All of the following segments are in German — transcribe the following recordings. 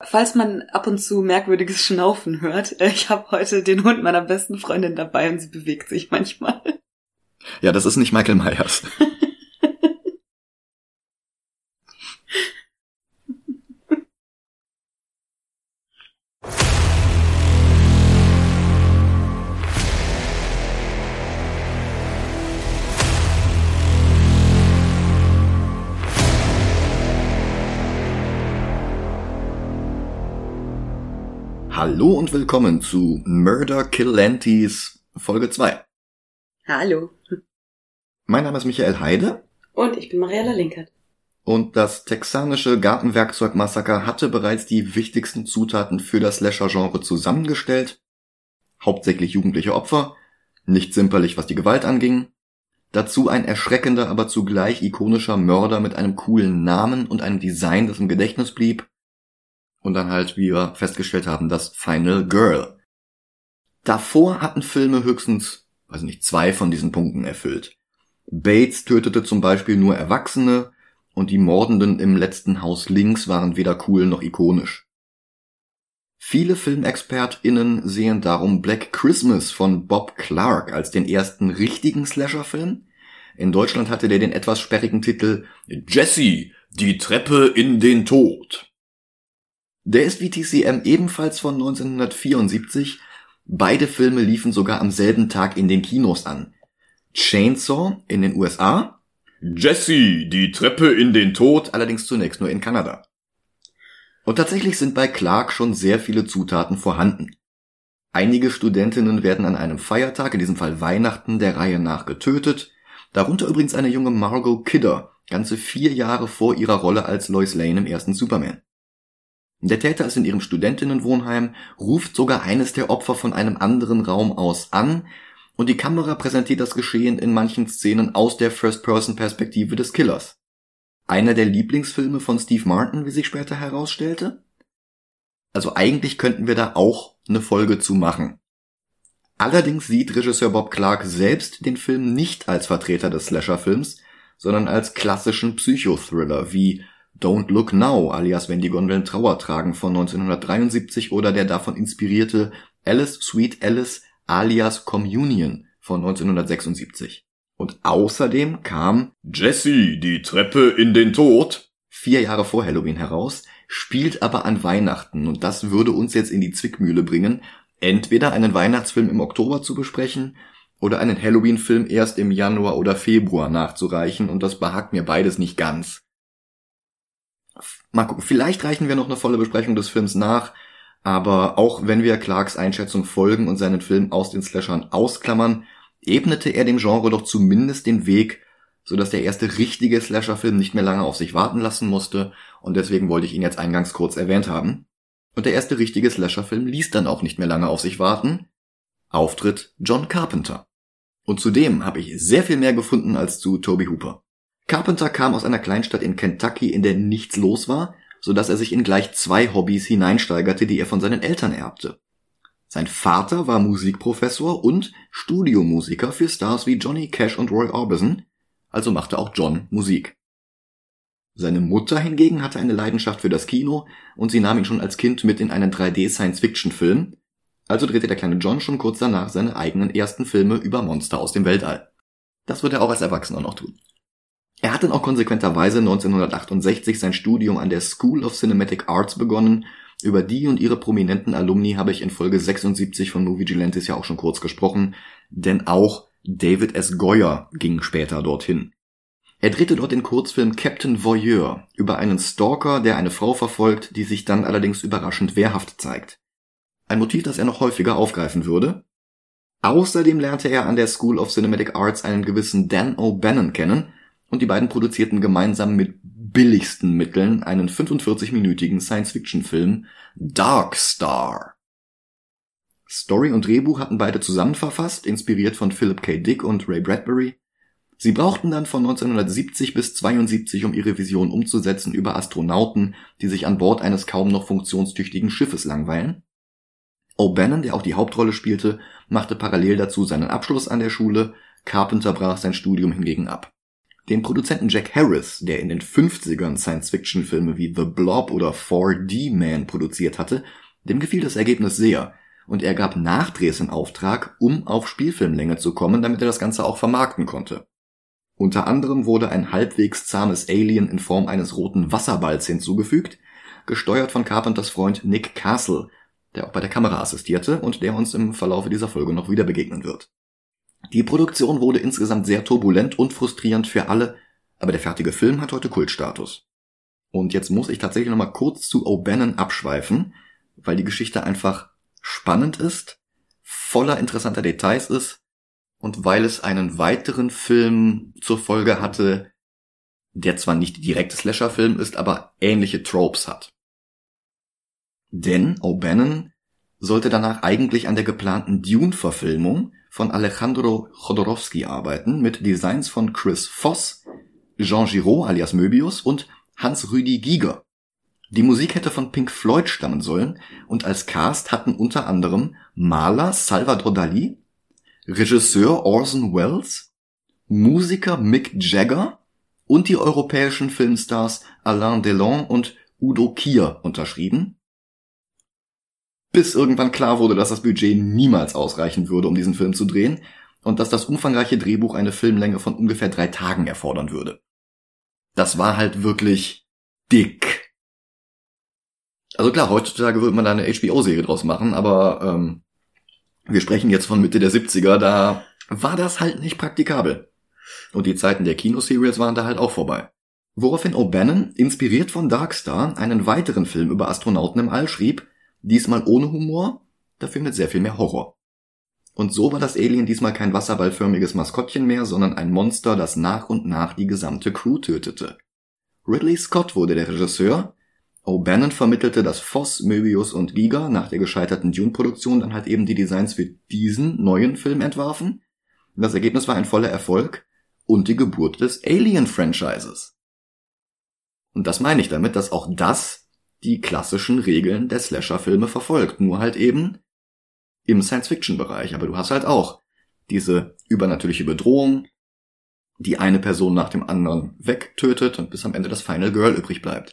Falls man ab und zu merkwürdiges Schnaufen hört, äh, ich habe heute den Hund meiner besten Freundin dabei und sie bewegt sich manchmal. Ja, das ist nicht Michael Myers. Hallo und willkommen zu Murder Killantes Folge 2. Hallo. Mein Name ist Michael Heide. Und ich bin Mariella Linkert. Und das texanische Gartenwerkzeugmassaker hatte bereits die wichtigsten Zutaten für das Slasher-Genre zusammengestellt. Hauptsächlich jugendliche Opfer, nicht zimperlich, was die Gewalt anging. Dazu ein erschreckender, aber zugleich ikonischer Mörder mit einem coolen Namen und einem Design, das im Gedächtnis blieb und dann halt, wie wir festgestellt haben, das Final Girl. Davor hatten Filme höchstens, weiß nicht, zwei von diesen Punkten erfüllt. Bates tötete zum Beispiel nur Erwachsene und die Mordenden im letzten Haus links waren weder cool noch ikonisch. Viele FilmexpertInnen sehen darum Black Christmas von Bob Clark als den ersten richtigen Slasher-Film. In Deutschland hatte der den etwas sperrigen Titel Jesse, die Treppe in den Tod. Der ist wie TCM ebenfalls von 1974. Beide Filme liefen sogar am selben Tag in den Kinos an. Chainsaw in den USA. Jesse, die Treppe in den Tod, allerdings zunächst nur in Kanada. Und tatsächlich sind bei Clark schon sehr viele Zutaten vorhanden. Einige Studentinnen werden an einem Feiertag, in diesem Fall Weihnachten, der Reihe nach getötet. Darunter übrigens eine junge Margot Kidder, ganze vier Jahre vor ihrer Rolle als Lois Lane im ersten Superman. Der Täter ist in ihrem Studentinnenwohnheim, ruft sogar eines der Opfer von einem anderen Raum aus an und die Kamera präsentiert das Geschehen in manchen Szenen aus der First-Person-Perspektive des Killers. Einer der Lieblingsfilme von Steve Martin, wie sich später herausstellte? Also eigentlich könnten wir da auch eine Folge zu machen. Allerdings sieht Regisseur Bob Clark selbst den Film nicht als Vertreter des Slasher-Films, sondern als klassischen Psychothriller wie Don't Look Now, alias Wenn die Gondeln Trauer tragen von 1973 oder der davon inspirierte Alice Sweet Alice alias Communion von 1976. Und außerdem kam Jesse, die Treppe in den Tod, vier Jahre vor Halloween heraus, spielt aber an Weihnachten und das würde uns jetzt in die Zwickmühle bringen, entweder einen Weihnachtsfilm im Oktober zu besprechen oder einen Halloween-Film erst im Januar oder Februar nachzureichen und das behagt mir beides nicht ganz. Mal gucken, vielleicht reichen wir noch eine volle Besprechung des Films nach, aber auch wenn wir Clarks Einschätzung folgen und seinen Film aus den Slashern ausklammern, ebnete er dem Genre doch zumindest den Weg, so dass der erste richtige Slasher-Film nicht mehr lange auf sich warten lassen musste und deswegen wollte ich ihn jetzt eingangs kurz erwähnt haben. Und der erste richtige Slasher-Film ließ dann auch nicht mehr lange auf sich warten. Auftritt John Carpenter. Und zudem habe ich sehr viel mehr gefunden als zu Toby Hooper. Carpenter kam aus einer Kleinstadt in Kentucky, in der nichts los war, so dass er sich in gleich zwei Hobbys hineinsteigerte, die er von seinen Eltern erbte. Sein Vater war Musikprofessor und Studiomusiker für Stars wie Johnny Cash und Roy Orbison, also machte auch John Musik. Seine Mutter hingegen hatte eine Leidenschaft für das Kino und sie nahm ihn schon als Kind mit in einen 3D-Science-Fiction-Film, also drehte der kleine John schon kurz danach seine eigenen ersten Filme über Monster aus dem Weltall. Das wird er auch als Erwachsener noch tun. Er hat dann auch konsequenterweise 1968 sein Studium an der School of Cinematic Arts begonnen. Über die und ihre prominenten Alumni habe ich in Folge 76 von Movie Gelantis ja auch schon kurz gesprochen, denn auch David S. Goyer ging später dorthin. Er drehte dort den Kurzfilm Captain Voyeur über einen Stalker, der eine Frau verfolgt, die sich dann allerdings überraschend wehrhaft zeigt. Ein Motiv, das er noch häufiger aufgreifen würde. Außerdem lernte er an der School of Cinematic Arts einen gewissen Dan O'Bannon kennen, und die beiden produzierten gemeinsam mit billigsten Mitteln einen 45-minütigen Science-Fiction-Film Dark Star. Story und Drehbuch hatten beide zusammen verfasst, inspiriert von Philip K. Dick und Ray Bradbury. Sie brauchten dann von 1970 bis 72, um ihre Vision umzusetzen über Astronauten, die sich an Bord eines kaum noch funktionstüchtigen Schiffes langweilen. O'Bannon, der auch die Hauptrolle spielte, machte parallel dazu seinen Abschluss an der Schule, Carpenter brach sein Studium hingegen ab. Den Produzenten Jack Harris, der in den 50ern Science-Fiction-Filme wie The Blob oder 4D Man produziert hatte, dem gefiel das Ergebnis sehr und er gab Nachdrehs in Auftrag, um auf Spielfilmlänge zu kommen, damit er das Ganze auch vermarkten konnte. Unter anderem wurde ein halbwegs zahmes Alien in Form eines roten Wasserballs hinzugefügt, gesteuert von Carpenters Freund Nick Castle, der auch bei der Kamera assistierte und der uns im Verlaufe dieser Folge noch wieder begegnen wird. Die Produktion wurde insgesamt sehr turbulent und frustrierend für alle, aber der fertige Film hat heute Kultstatus. Und jetzt muss ich tatsächlich nochmal kurz zu O'Bannon abschweifen, weil die Geschichte einfach spannend ist, voller interessanter Details ist und weil es einen weiteren Film zur Folge hatte, der zwar nicht direkt Slasher-Film ist, aber ähnliche Tropes hat. Denn O'Bannon sollte danach eigentlich an der geplanten Dune-Verfilmung von Alejandro Jodorowsky arbeiten, mit Designs von Chris Voss, Jean Giraud alias Möbius und Hans-Rüdi Giger. Die Musik hätte von Pink Floyd stammen sollen und als Cast hatten unter anderem Maler Salvador Dali, Regisseur Orson Welles, Musiker Mick Jagger und die europäischen Filmstars Alain Delon und Udo Kier unterschrieben, bis irgendwann klar wurde, dass das Budget niemals ausreichen würde, um diesen Film zu drehen und dass das umfangreiche Drehbuch eine Filmlänge von ungefähr drei Tagen erfordern würde. Das war halt wirklich dick. Also klar, heutzutage würde man da eine HBO-Serie draus machen, aber ähm, wir sprechen jetzt von Mitte der 70er, da war das halt nicht praktikabel. Und die Zeiten der Kinoserials waren da halt auch vorbei. Woraufhin O'Bannon, inspiriert von Darkstar, einen weiteren Film über Astronauten im All schrieb, diesmal ohne Humor, dafür mit sehr viel mehr Horror. Und so war das Alien diesmal kein wasserballförmiges Maskottchen mehr, sondern ein Monster, das nach und nach die gesamte Crew tötete. Ridley Scott wurde der Regisseur, O'Bannon vermittelte, dass Voss, Möbius und Giga nach der gescheiterten Dune-Produktion dann halt eben die Designs für diesen neuen Film entwarfen. Das Ergebnis war ein voller Erfolg und die Geburt des Alien-Franchises. Und das meine ich damit, dass auch das die klassischen Regeln der Slasher-Filme verfolgt, nur halt eben im Science-Fiction-Bereich. Aber du hast halt auch diese übernatürliche Bedrohung, die eine Person nach dem anderen wegtötet und bis am Ende das Final Girl übrig bleibt.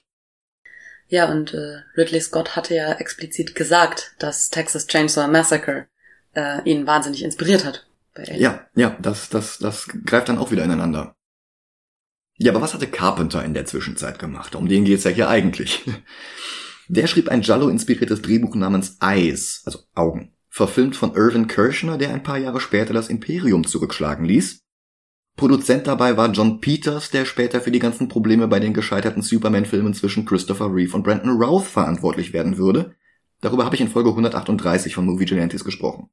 Ja, und äh, Ridley Scott hatte ja explizit gesagt, dass Texas Chainsaw Massacre äh, ihn wahnsinnig inspiriert hat. Ja, ja, das, das, das greift dann auch wieder ineinander. Ja, aber was hatte Carpenter in der Zwischenzeit gemacht? Um den geht's ja hier eigentlich. Der schrieb ein Jallo-inspiriertes Drehbuch namens Eyes, also Augen, verfilmt von Irvin Kershner, der ein paar Jahre später das Imperium zurückschlagen ließ Produzent dabei war John Peters, der später für die ganzen Probleme bei den gescheiterten Superman-Filmen zwischen Christopher Reeve und Brandon Routh verantwortlich werden würde. Darüber habe ich in Folge 138 von Movie Genesis gesprochen.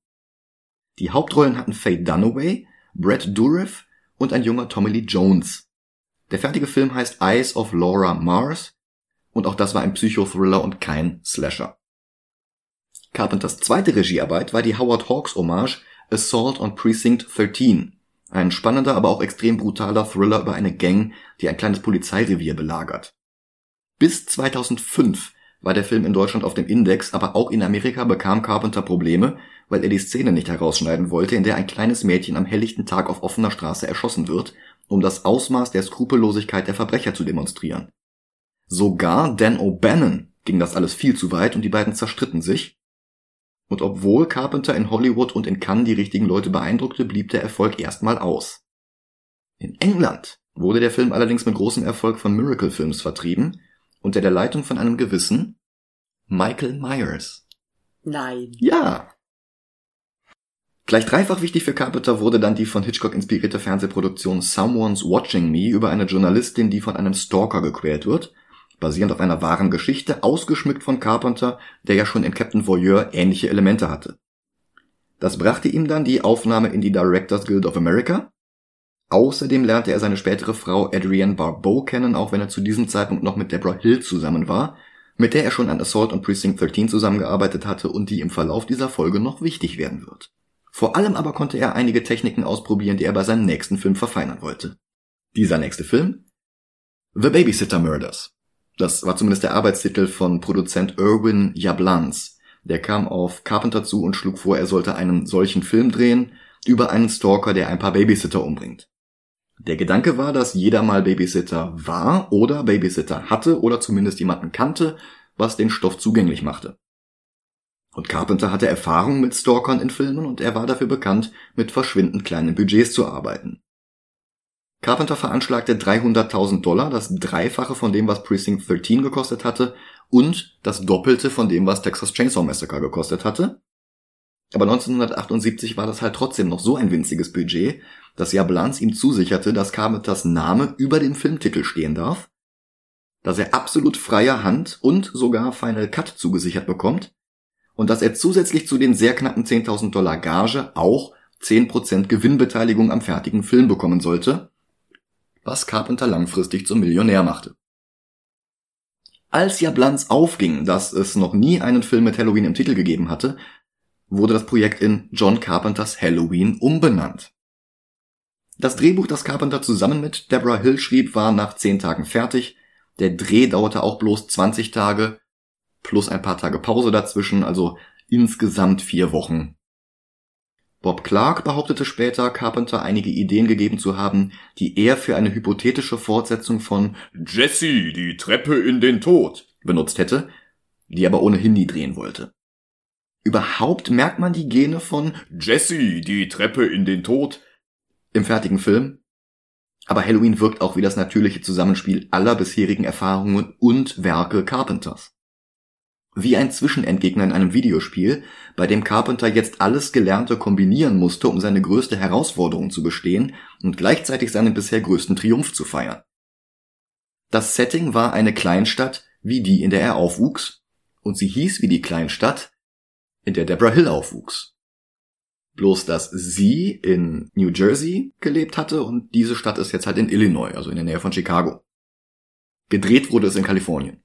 Die Hauptrollen hatten Faye Dunaway, Brett Dourif und ein junger Tommy Lee Jones. Der fertige Film heißt Eyes of Laura Mars und auch das war ein Psychothriller und kein Slasher. Carpenters zweite Regiearbeit war die Howard Hawks Hommage Assault on Precinct 13 ein spannender, aber auch extrem brutaler Thriller über eine Gang, die ein kleines Polizeirevier belagert. Bis 2005 war der Film in Deutschland auf dem Index, aber auch in Amerika bekam Carpenter Probleme, weil er die Szene nicht herausschneiden wollte, in der ein kleines Mädchen am helllichten Tag auf offener Straße erschossen wird, um das Ausmaß der Skrupellosigkeit der Verbrecher zu demonstrieren. Sogar Dan O'Bannon ging das alles viel zu weit und die beiden zerstritten sich, und obwohl Carpenter in Hollywood und in Cannes die richtigen Leute beeindruckte, blieb der Erfolg erstmal aus. In England wurde der Film allerdings mit großem Erfolg von Miracle Films vertrieben, unter der Leitung von einem gewissen Michael Myers. Nein. Ja. Gleich dreifach wichtig für Carpenter wurde dann die von Hitchcock inspirierte Fernsehproduktion Someone's Watching Me über eine Journalistin, die von einem Stalker gequält wird basierend auf einer wahren Geschichte, ausgeschmückt von Carpenter, der ja schon in Captain Voyeur ähnliche Elemente hatte. Das brachte ihm dann die Aufnahme in die Directors Guild of America. Außerdem lernte er seine spätere Frau Adrienne Barbeau kennen, auch wenn er zu diesem Zeitpunkt noch mit Deborah Hill zusammen war, mit der er schon an Assault on Precinct 13 zusammengearbeitet hatte und die im Verlauf dieser Folge noch wichtig werden wird. Vor allem aber konnte er einige Techniken ausprobieren, die er bei seinem nächsten Film verfeinern wollte. Dieser nächste Film? The Babysitter Murders. Das war zumindest der Arbeitstitel von Produzent Irwin Yablans. Der kam auf Carpenter zu und schlug vor, er sollte einen solchen Film drehen über einen Stalker, der ein paar Babysitter umbringt. Der Gedanke war, dass jeder mal Babysitter war oder Babysitter hatte oder zumindest jemanden kannte, was den Stoff zugänglich machte. Und Carpenter hatte Erfahrung mit Stalkern in Filmen und er war dafür bekannt, mit verschwindend kleinen Budgets zu arbeiten. Carpenter veranschlagte 300.000 Dollar, das Dreifache von dem, was Precinct 13 gekostet hatte und das Doppelte von dem, was Texas Chainsaw Massacre gekostet hatte. Aber 1978 war das halt trotzdem noch so ein winziges Budget, dass Jablans ihm zusicherte, dass Carpenters Name über dem Filmtitel stehen darf, dass er absolut freier Hand und sogar Final Cut zugesichert bekommt und dass er zusätzlich zu den sehr knappen 10.000 Dollar Gage auch 10% Gewinnbeteiligung am fertigen Film bekommen sollte, was Carpenter langfristig zum Millionär machte. Als Jablans aufging, dass es noch nie einen Film mit Halloween im Titel gegeben hatte, wurde das Projekt in John Carpenters Halloween umbenannt. Das Drehbuch, das Carpenter zusammen mit Deborah Hill schrieb, war nach zehn Tagen fertig. Der Dreh dauerte auch bloß 20 Tage plus ein paar Tage Pause dazwischen, also insgesamt vier Wochen. Bob Clark behauptete später, Carpenter einige Ideen gegeben zu haben, die er für eine hypothetische Fortsetzung von Jesse, die Treppe in den Tod benutzt hätte, die aber ohnehin nie drehen wollte. Überhaupt merkt man die Gene von Jesse, die Treppe in den Tod im fertigen Film. Aber Halloween wirkt auch wie das natürliche Zusammenspiel aller bisherigen Erfahrungen und Werke Carpenters. Wie ein Zwischenendgegner in einem Videospiel, bei dem Carpenter jetzt alles Gelernte kombinieren musste, um seine größte Herausforderung zu bestehen und gleichzeitig seinen bisher größten Triumph zu feiern. Das Setting war eine Kleinstadt wie die, in der er aufwuchs, und sie hieß wie die Kleinstadt, in der Deborah Hill aufwuchs. Bloß, dass sie in New Jersey gelebt hatte und diese Stadt ist jetzt halt in Illinois, also in der Nähe von Chicago. Gedreht wurde es in Kalifornien.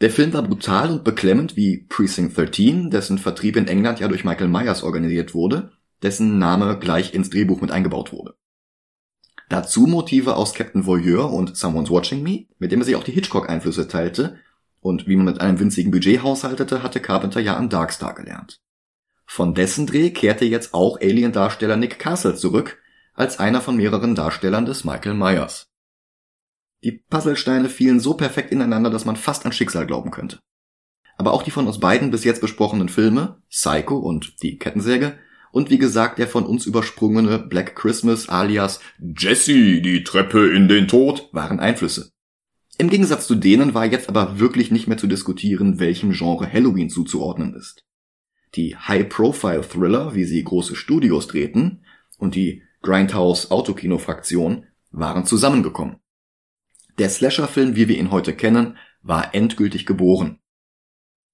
Der Film war brutal und beklemmend wie Precinct 13, dessen Vertrieb in England ja durch Michael Myers organisiert wurde, dessen Name gleich ins Drehbuch mit eingebaut wurde. Dazu Motive aus Captain Voyeur und Someone's Watching Me, mit dem er sich auch die Hitchcock-Einflüsse teilte, und wie man mit einem winzigen Budget haushaltete, hatte Carpenter ja an Darkstar gelernt. Von dessen Dreh kehrte jetzt auch Alien-Darsteller Nick Castle zurück, als einer von mehreren Darstellern des Michael Myers. Die Puzzlesteine fielen so perfekt ineinander, dass man fast an Schicksal glauben könnte. Aber auch die von uns beiden bis jetzt besprochenen Filme, Psycho und Die Kettensäge, und wie gesagt der von uns übersprungene Black Christmas alias Jesse, die Treppe in den Tod, waren Einflüsse. Im Gegensatz zu denen war jetzt aber wirklich nicht mehr zu diskutieren, welchem Genre Halloween zuzuordnen ist. Die High-Profile-Thriller, wie sie große Studios drehten, und die Grindhouse-Autokino-Fraktion waren zusammengekommen. Der Slasher-Film, wie wir ihn heute kennen, war endgültig geboren.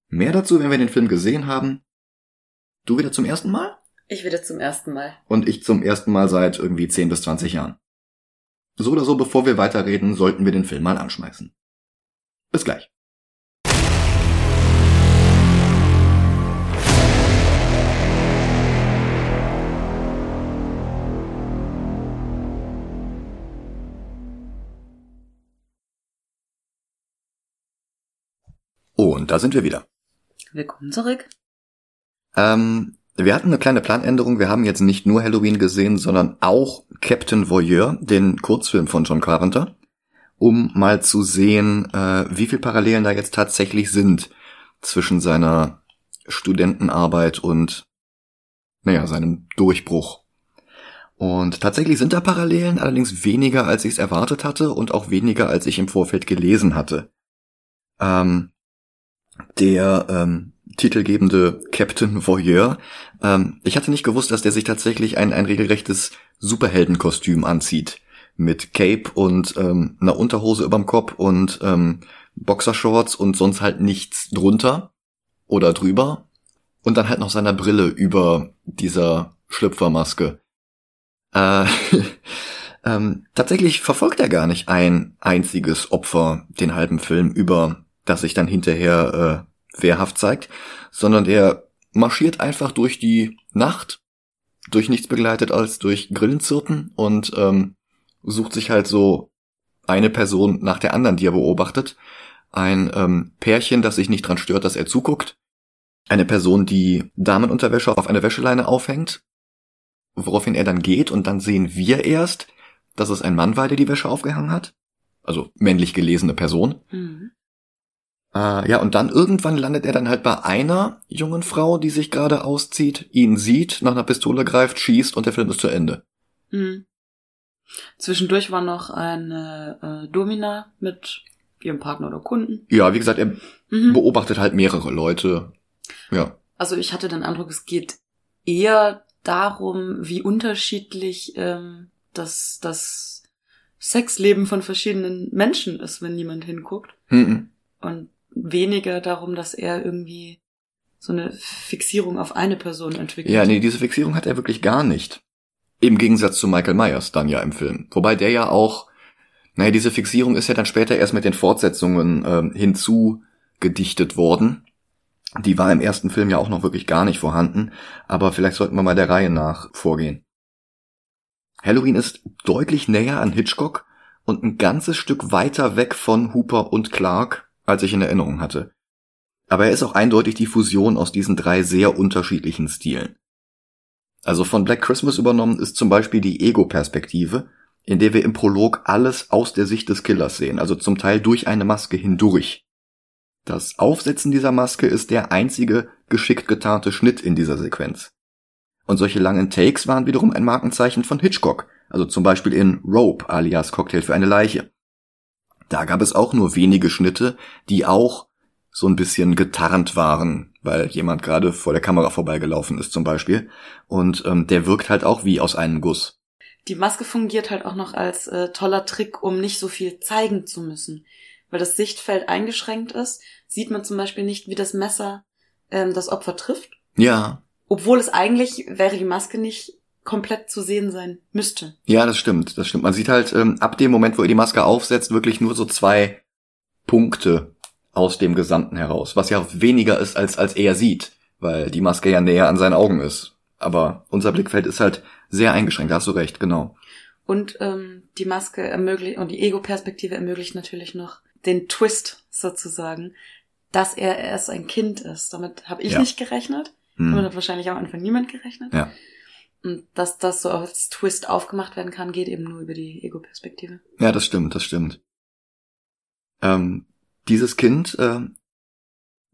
Mehr dazu, wenn wir den Film gesehen haben. Du wieder zum ersten Mal? Ich wieder zum ersten Mal. Und ich zum ersten Mal seit irgendwie 10 bis 20 Jahren. So oder so, bevor wir weiterreden, sollten wir den Film mal anschmeißen. Bis gleich. Und da sind wir wieder. Willkommen zurück. Ähm, wir hatten eine kleine Planänderung. Wir haben jetzt nicht nur Halloween gesehen, sondern auch Captain Voyeur, den Kurzfilm von John Carpenter, um mal zu sehen, äh, wie viel Parallelen da jetzt tatsächlich sind zwischen seiner Studentenarbeit und, naja, seinem Durchbruch. Und tatsächlich sind da Parallelen, allerdings weniger, als ich es erwartet hatte und auch weniger, als ich im Vorfeld gelesen hatte. Ähm, der ähm, titelgebende Captain Voyeur. Ähm, ich hatte nicht gewusst, dass der sich tatsächlich ein, ein regelrechtes Superheldenkostüm anzieht. Mit Cape und ähm, einer Unterhose überm Kopf und ähm, Boxershorts und sonst halt nichts drunter oder drüber. Und dann halt noch seiner Brille über dieser Schlüpfermaske. Äh, ähm, tatsächlich verfolgt er gar nicht ein einziges Opfer den halben Film über das sich dann hinterher äh, wehrhaft zeigt, sondern er marschiert einfach durch die Nacht, durch nichts begleitet als durch Grillenzirpen und ähm, sucht sich halt so eine Person nach der anderen, die er beobachtet. Ein ähm, Pärchen, das sich nicht dran stört, dass er zuguckt. Eine Person, die Damenunterwäsche auf eine Wäscheleine aufhängt, woraufhin er dann geht und dann sehen wir erst, dass es ein Mann war, der die Wäsche aufgehangen hat. Also männlich gelesene Person. Mhm. Äh, ja, und dann irgendwann landet er dann halt bei einer jungen Frau, die sich gerade auszieht, ihn sieht, nach einer Pistole greift, schießt und der Film ist zu Ende. Mhm. Zwischendurch war noch eine äh, Domina mit ihrem Partner oder Kunden. Ja, wie gesagt, er Mhm. beobachtet halt mehrere Leute. Ja. Also ich hatte den Eindruck, es geht eher darum, wie unterschiedlich ähm, das, das Sexleben von verschiedenen Menschen ist, wenn niemand hinguckt. Mhm. Und weniger darum, dass er irgendwie so eine Fixierung auf eine Person entwickelt. Ja, nee, diese Fixierung hat er wirklich gar nicht. Im Gegensatz zu Michael Myers dann ja im Film. Wobei der ja auch, naja, diese Fixierung ist ja dann später erst mit den Fortsetzungen ähm, hinzugedichtet worden. Die war im ersten Film ja auch noch wirklich gar nicht vorhanden, aber vielleicht sollten wir mal der Reihe nach vorgehen. Halloween ist deutlich näher an Hitchcock und ein ganzes Stück weiter weg von Hooper und Clark, als ich in Erinnerung hatte. Aber er ist auch eindeutig die Fusion aus diesen drei sehr unterschiedlichen Stilen. Also von Black Christmas übernommen ist zum Beispiel die Ego-Perspektive, in der wir im Prolog alles aus der Sicht des Killers sehen, also zum Teil durch eine Maske hindurch. Das Aufsetzen dieser Maske ist der einzige geschickt getarnte Schnitt in dieser Sequenz. Und solche langen Takes waren wiederum ein Markenzeichen von Hitchcock, also zum Beispiel in Rope alias Cocktail für eine Leiche. Da gab es auch nur wenige Schnitte, die auch so ein bisschen getarnt waren, weil jemand gerade vor der Kamera vorbeigelaufen ist zum Beispiel. Und ähm, der wirkt halt auch wie aus einem Guss. Die Maske fungiert halt auch noch als äh, toller Trick, um nicht so viel zeigen zu müssen. Weil das Sichtfeld eingeschränkt ist, sieht man zum Beispiel nicht, wie das Messer ähm, das Opfer trifft. Ja, Obwohl es eigentlich, wäre die Maske nicht komplett zu sehen sein müsste. ja, das stimmt, das stimmt. Man sieht halt ähm, ab dem Moment, wo er die Maske aufsetzt, wirklich nur so zwei Punkte aus dem Gesamten heraus, was ja weniger ist, als, als er sieht, weil die Maske ja näher an seinen Augen ist. Aber unser Blickfeld ist halt sehr eingeschränkt, da hast du recht, genau. Und ähm, die Maske ermöglicht und die Ego-Perspektive ermöglicht natürlich noch den Twist sozusagen, dass er erst ein Kind ist. Damit habe ich Ja. nicht gerechnet. Damit Hm. hat wahrscheinlich am Anfang niemand gerechnet. Ja. Und dass das so als Twist aufgemacht werden kann, geht eben nur über die Ego-Perspektive. Ja, das stimmt, das stimmt. Ähm, dieses Kind ähm,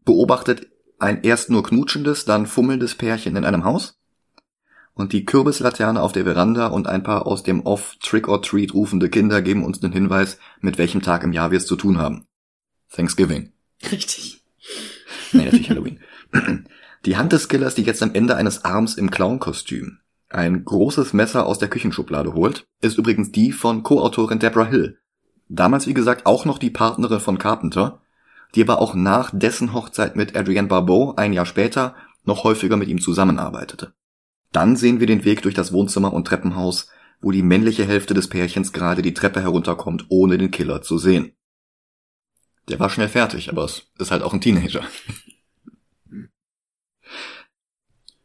beobachtet ein erst nur knutschendes, dann fummelndes Pärchen in einem Haus. Und die Kürbislaterne auf der Veranda und ein paar aus dem Off Trick or Treat rufende Kinder geben uns den Hinweis, mit welchem Tag im Jahr wir es zu tun haben. Thanksgiving. Richtig. Nee, natürlich Halloween. Die Hand des Killers, die jetzt am Ende eines Arms im Clown-Kostüm ein großes Messer aus der Küchenschublade holt, ist übrigens die von Co-Autorin Deborah Hill. Damals, wie gesagt, auch noch die Partnerin von Carpenter, die aber auch nach dessen Hochzeit mit Adrienne Barbeau ein Jahr später noch häufiger mit ihm zusammenarbeitete. Dann sehen wir den Weg durch das Wohnzimmer und Treppenhaus, wo die männliche Hälfte des Pärchens gerade die Treppe herunterkommt, ohne den Killer zu sehen. Der war schnell fertig, aber es ist halt auch ein Teenager.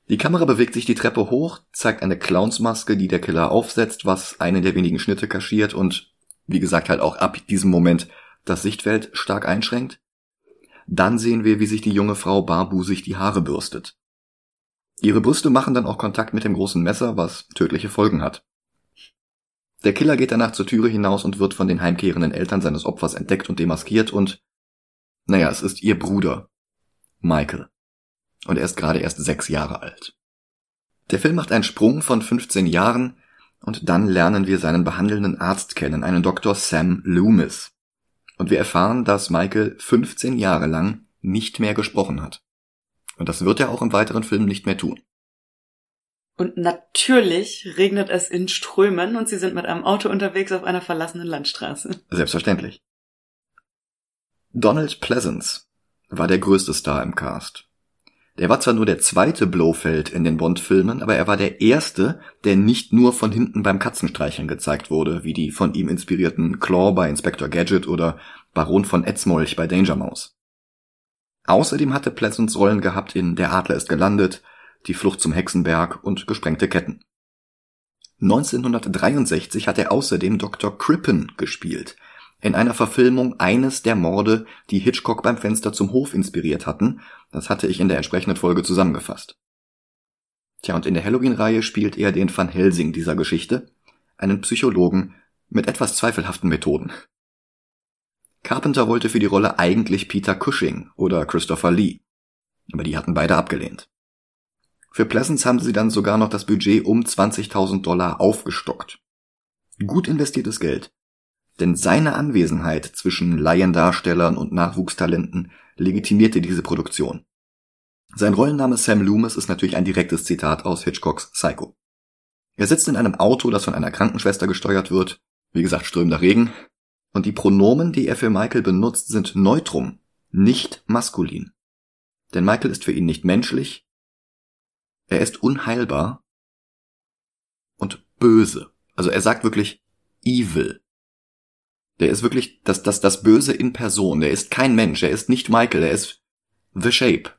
Die Kamera bewegt sich die Treppe hoch, zeigt eine Clownsmaske, die der Killer aufsetzt, was einen der wenigen Schnitte kaschiert und, wie gesagt, halt auch ab diesem Moment das Sichtfeld stark einschränkt. Dann sehen wir, wie sich die junge Frau barbusig die Haare bürstet. Ihre Brüste machen dann auch Kontakt mit dem großen Messer, was tödliche Folgen hat. Der Killer geht danach zur Türe hinaus und wird von den heimkehrenden Eltern seines Opfers entdeckt und demaskiert und, naja, es ist ihr Bruder, Michael. Und er ist gerade erst sechs Jahre alt. Der Film macht einen Sprung von 15 Jahren und dann lernen wir seinen behandelnden Arzt kennen, einen Dr. Sam Loomis. Und wir erfahren, dass Michael 15 Jahre lang nicht mehr gesprochen hat. Und das wird er auch im weiteren Film nicht mehr tun. Und natürlich regnet es in Strömen und sie sind mit einem Auto unterwegs auf einer verlassenen Landstraße. Selbstverständlich. Donald Pleasance war der größte Star im Cast. Der war zwar nur der zweite Blofeld in den Bond-Filmen, aber er war der erste, der nicht nur von hinten beim Katzenstreicheln gezeigt wurde, wie die von ihm inspirierten Claw bei Inspector Gadget oder Baron von Etzmolch bei Danger Mouse. Außerdem hatte Pleasance Rollen gehabt in Der Adler ist gelandet, Die Flucht zum Hexenberg und Gesprengte Ketten. 1963 hat er außerdem Dr. Crippen gespielt, in einer Verfilmung eines der Morde, die Hitchcock beim Fenster zum Hof inspiriert hatten. Das hatte ich in der entsprechenden Folge zusammengefasst. Tja, und in der Halloween-Reihe spielt er den Van Helsing dieser Geschichte, einen Psychologen, mit etwas zweifelhaften Methoden. Carpenter wollte für die Rolle eigentlich Peter Cushing oder Christopher Lee, aber die hatten beide abgelehnt. Für Pleasance haben sie dann sogar noch das Budget um 20.000 Dollar aufgestockt. Gut investiertes Geld. Denn seine Anwesenheit zwischen Laiendarstellern und Nachwuchstalenten legitimierte diese Produktion. Sein Rollenname Sam Loomis ist natürlich ein direktes Zitat aus Hitchcocks Psycho. Er sitzt in einem Auto, das von einer Krankenschwester gesteuert wird, wie gesagt strömender Regen, und die Pronomen, die er für Michael benutzt, sind Neutrum, nicht maskulin. Denn Michael ist für ihn nicht menschlich, er ist unheilbar und böse. Also er sagt wirklich evil. Der ist wirklich das, das, das Böse in Person. Der ist kein Mensch. Er ist nicht Michael. Er ist The Shape.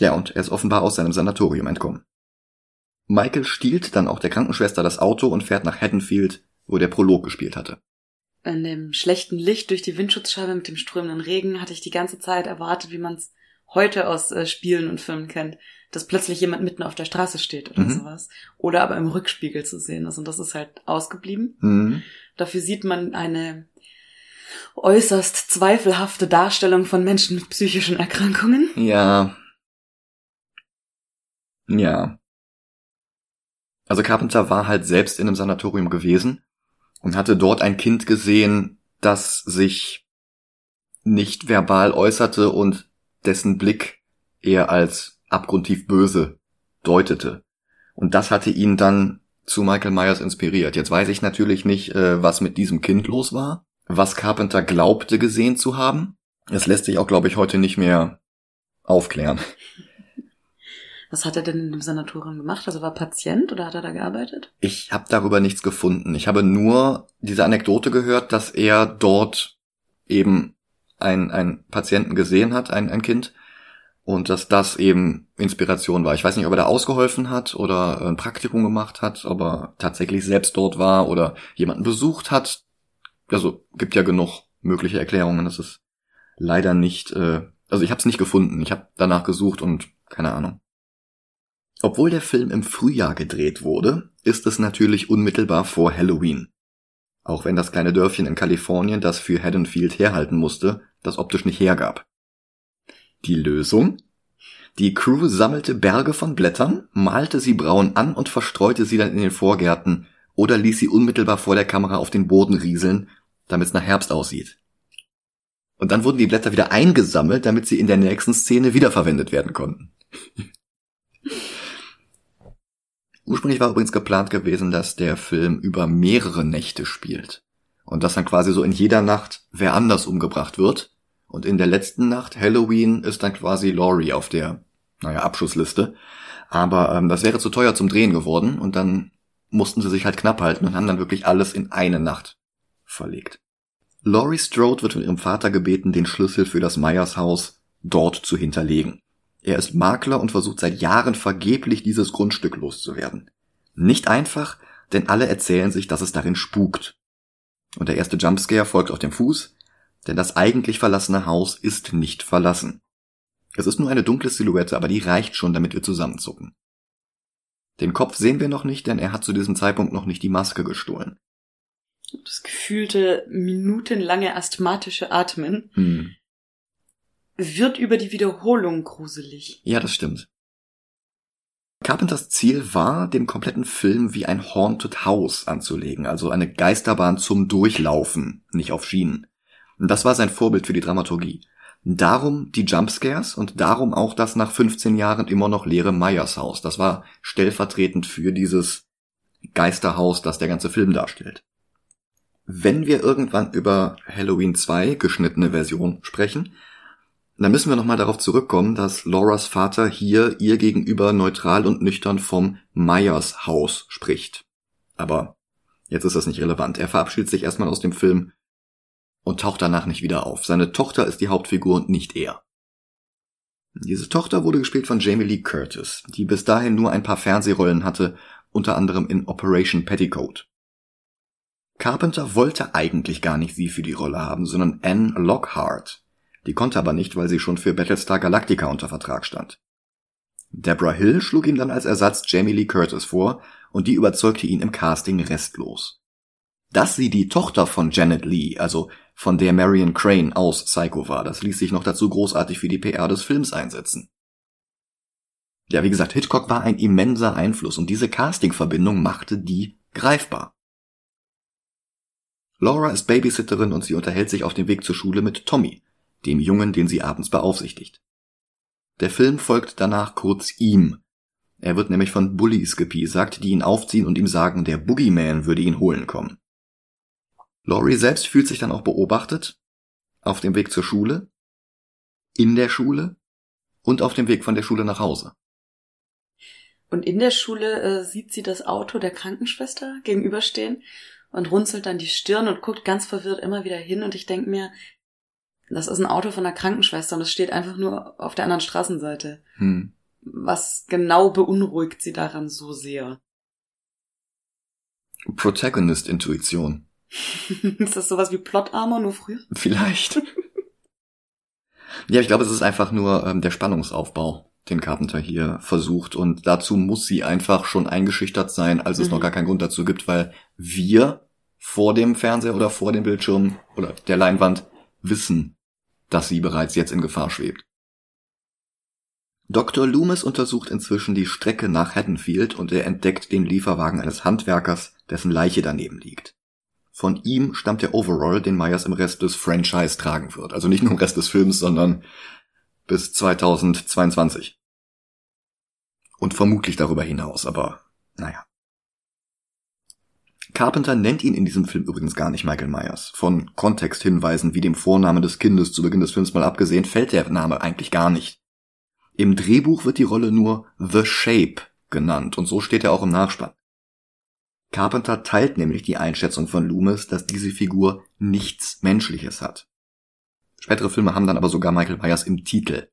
Ja, und er ist offenbar aus seinem Sanatorium entkommen. Michael stiehlt dann auch der Krankenschwester das Auto und fährt nach Haddonfield, wo der Prolog gespielt hatte. In dem schlechten Licht durch die Windschutzscheibe mit dem strömenden Regen hatte ich die ganze Zeit erwartet, wie man es heute aus äh, Spielen und Filmen kennt, dass plötzlich jemand mitten auf der Straße steht oder mhm. sowas. Oder aber im Rückspiegel zu sehen ist. Und das ist halt ausgeblieben. Mhm. Dafür sieht man eine äußerst zweifelhafte Darstellung von Menschen mit psychischen Erkrankungen. Ja. Ja. Also Carpenter war halt selbst in einem Sanatorium gewesen und hatte dort ein Kind gesehen, das sich nicht verbal äußerte und dessen Blick eher als abgrundtief böse deutete. Und das hatte ihn dann zu Michael Myers inspiriert. Jetzt weiß ich natürlich nicht, äh, was mit diesem Kind los war, was Carpenter glaubte gesehen zu haben. Es lässt sich auch, glaube ich, heute nicht mehr aufklären. Was hat er denn in dem Sanatorium gemacht? Also war Patient oder hat er da gearbeitet? Ich habe darüber nichts gefunden. Ich habe nur diese Anekdote gehört, dass er dort eben ein, ein Patienten gesehen hat, ein, ein Kind, und dass das eben Inspiration war. Ich weiß nicht, ob er da ausgeholfen hat oder ein Praktikum gemacht hat, ob er tatsächlich selbst dort war oder jemanden besucht hat. Also gibt ja genug mögliche Erklärungen. Das ist leider nicht. Äh, also ich habe es nicht gefunden. Ich habe danach gesucht und keine Ahnung. Obwohl der Film im Frühjahr gedreht wurde, ist es natürlich unmittelbar vor Halloween. Auch wenn das kleine Dörfchen in Kalifornien, das für Haddonfield herhalten musste, das optisch nicht hergab. Die Lösung? Die Crew sammelte Berge von Blättern, malte sie braun an und verstreute sie dann in den Vorgärten oder ließ sie unmittelbar vor der Kamera auf den Boden rieseln, damit es nach Herbst aussieht. Und dann wurden die Blätter wieder eingesammelt, damit sie in der nächsten Szene wiederverwendet werden konnten. Ursprünglich war übrigens geplant gewesen, dass der Film über mehrere Nächte spielt. Und dass dann quasi so in jeder Nacht wer anders umgebracht wird. Und in der letzten Nacht, Halloween, ist dann quasi Laurie auf der, naja, Abschussliste. Aber ähm, das wäre zu teuer zum Drehen geworden und dann mussten sie sich halt knapp halten und haben dann wirklich alles in eine Nacht verlegt. Laurie Strode wird von ihrem Vater gebeten, den Schlüssel für das Meyers Haus dort zu hinterlegen. Er ist Makler und versucht seit Jahren vergeblich dieses Grundstück loszuwerden. Nicht einfach, denn alle erzählen sich, dass es darin spukt. Und der erste Jumpscare folgt auf dem Fuß, denn das eigentlich verlassene Haus ist nicht verlassen. Es ist nur eine dunkle Silhouette, aber die reicht schon, damit wir zusammenzucken. Den Kopf sehen wir noch nicht, denn er hat zu diesem Zeitpunkt noch nicht die Maske gestohlen. Das gefühlte minutenlange asthmatische Atmen hm. wird über die Wiederholung gruselig. Ja, das stimmt. Carpenters Ziel war, den kompletten Film wie ein Haunted House anzulegen, also eine Geisterbahn zum Durchlaufen, nicht auf Schienen. Das war sein Vorbild für die Dramaturgie. Darum die Jumpscares und darum auch das nach 15 Jahren immer noch leere Meyers Haus. Das war stellvertretend für dieses Geisterhaus, das der ganze Film darstellt. Wenn wir irgendwann über Halloween 2 geschnittene Version sprechen, dann müssen wir nochmal darauf zurückkommen, dass Lauras Vater hier ihr gegenüber neutral und nüchtern vom Meyers Haus spricht. Aber jetzt ist das nicht relevant. Er verabschiedet sich erstmal aus dem Film und taucht danach nicht wieder auf. Seine Tochter ist die Hauptfigur und nicht er. Diese Tochter wurde gespielt von Jamie Lee Curtis, die bis dahin nur ein paar Fernsehrollen hatte, unter anderem in Operation Petticoat. Carpenter wollte eigentlich gar nicht sie für die Rolle haben, sondern Anne Lockhart. Die konnte aber nicht, weil sie schon für Battlestar Galactica unter Vertrag stand. Deborah Hill schlug ihm dann als Ersatz Jamie Lee Curtis vor und die überzeugte ihn im Casting restlos. Dass sie die Tochter von Janet Lee, also von der Marion Crane aus Psycho war, das ließ sich noch dazu großartig für die PR des Films einsetzen. Ja, wie gesagt, Hitchcock war ein immenser Einfluss und diese Casting-Verbindung machte die greifbar. Laura ist Babysitterin und sie unterhält sich auf dem Weg zur Schule mit Tommy, dem Jungen, den sie abends beaufsichtigt. Der Film folgt danach kurz ihm. Er wird nämlich von Bullies gepiesackt, die ihn aufziehen und ihm sagen, der Boogeyman würde ihn holen kommen. Laurie selbst fühlt sich dann auch beobachtet, auf dem Weg zur Schule, in der Schule und auf dem Weg von der Schule nach Hause. Und in der Schule äh, sieht sie das Auto der Krankenschwester gegenüberstehen und runzelt dann die Stirn und guckt ganz verwirrt immer wieder hin und ich denke mir, das ist ein Auto von der Krankenschwester und es steht einfach nur auf der anderen Straßenseite. Hm. Was genau beunruhigt sie daran so sehr? Protagonist-Intuition. ist das sowas wie Plot-Armor nur früher? Vielleicht. ja, ich glaube, es ist einfach nur ähm, der Spannungsaufbau, den Carpenter hier versucht. Und dazu muss sie einfach schon eingeschüchtert sein, als es mhm. noch gar keinen Grund dazu gibt, weil wir vor dem Fernseher oder vor dem Bildschirm oder der Leinwand wissen, dass sie bereits jetzt in Gefahr schwebt. Dr. Loomis untersucht inzwischen die Strecke nach Haddonfield und er entdeckt den Lieferwagen eines Handwerkers, dessen Leiche daneben liegt. Von ihm stammt der Overall, den Myers im Rest des Franchise tragen wird. Also nicht nur im Rest des Films, sondern bis 2022. Und vermutlich darüber hinaus, aber naja. Carpenter nennt ihn in diesem Film übrigens gar nicht Michael Myers. Von Kontexthinweisen wie dem Vornamen des Kindes zu Beginn des Films mal abgesehen, fällt der Name eigentlich gar nicht. Im Drehbuch wird die Rolle nur The Shape genannt und so steht er auch im Nachspann. Carpenter teilt nämlich die Einschätzung von Loomis, dass diese Figur nichts Menschliches hat. Spätere Filme haben dann aber sogar Michael Myers im Titel.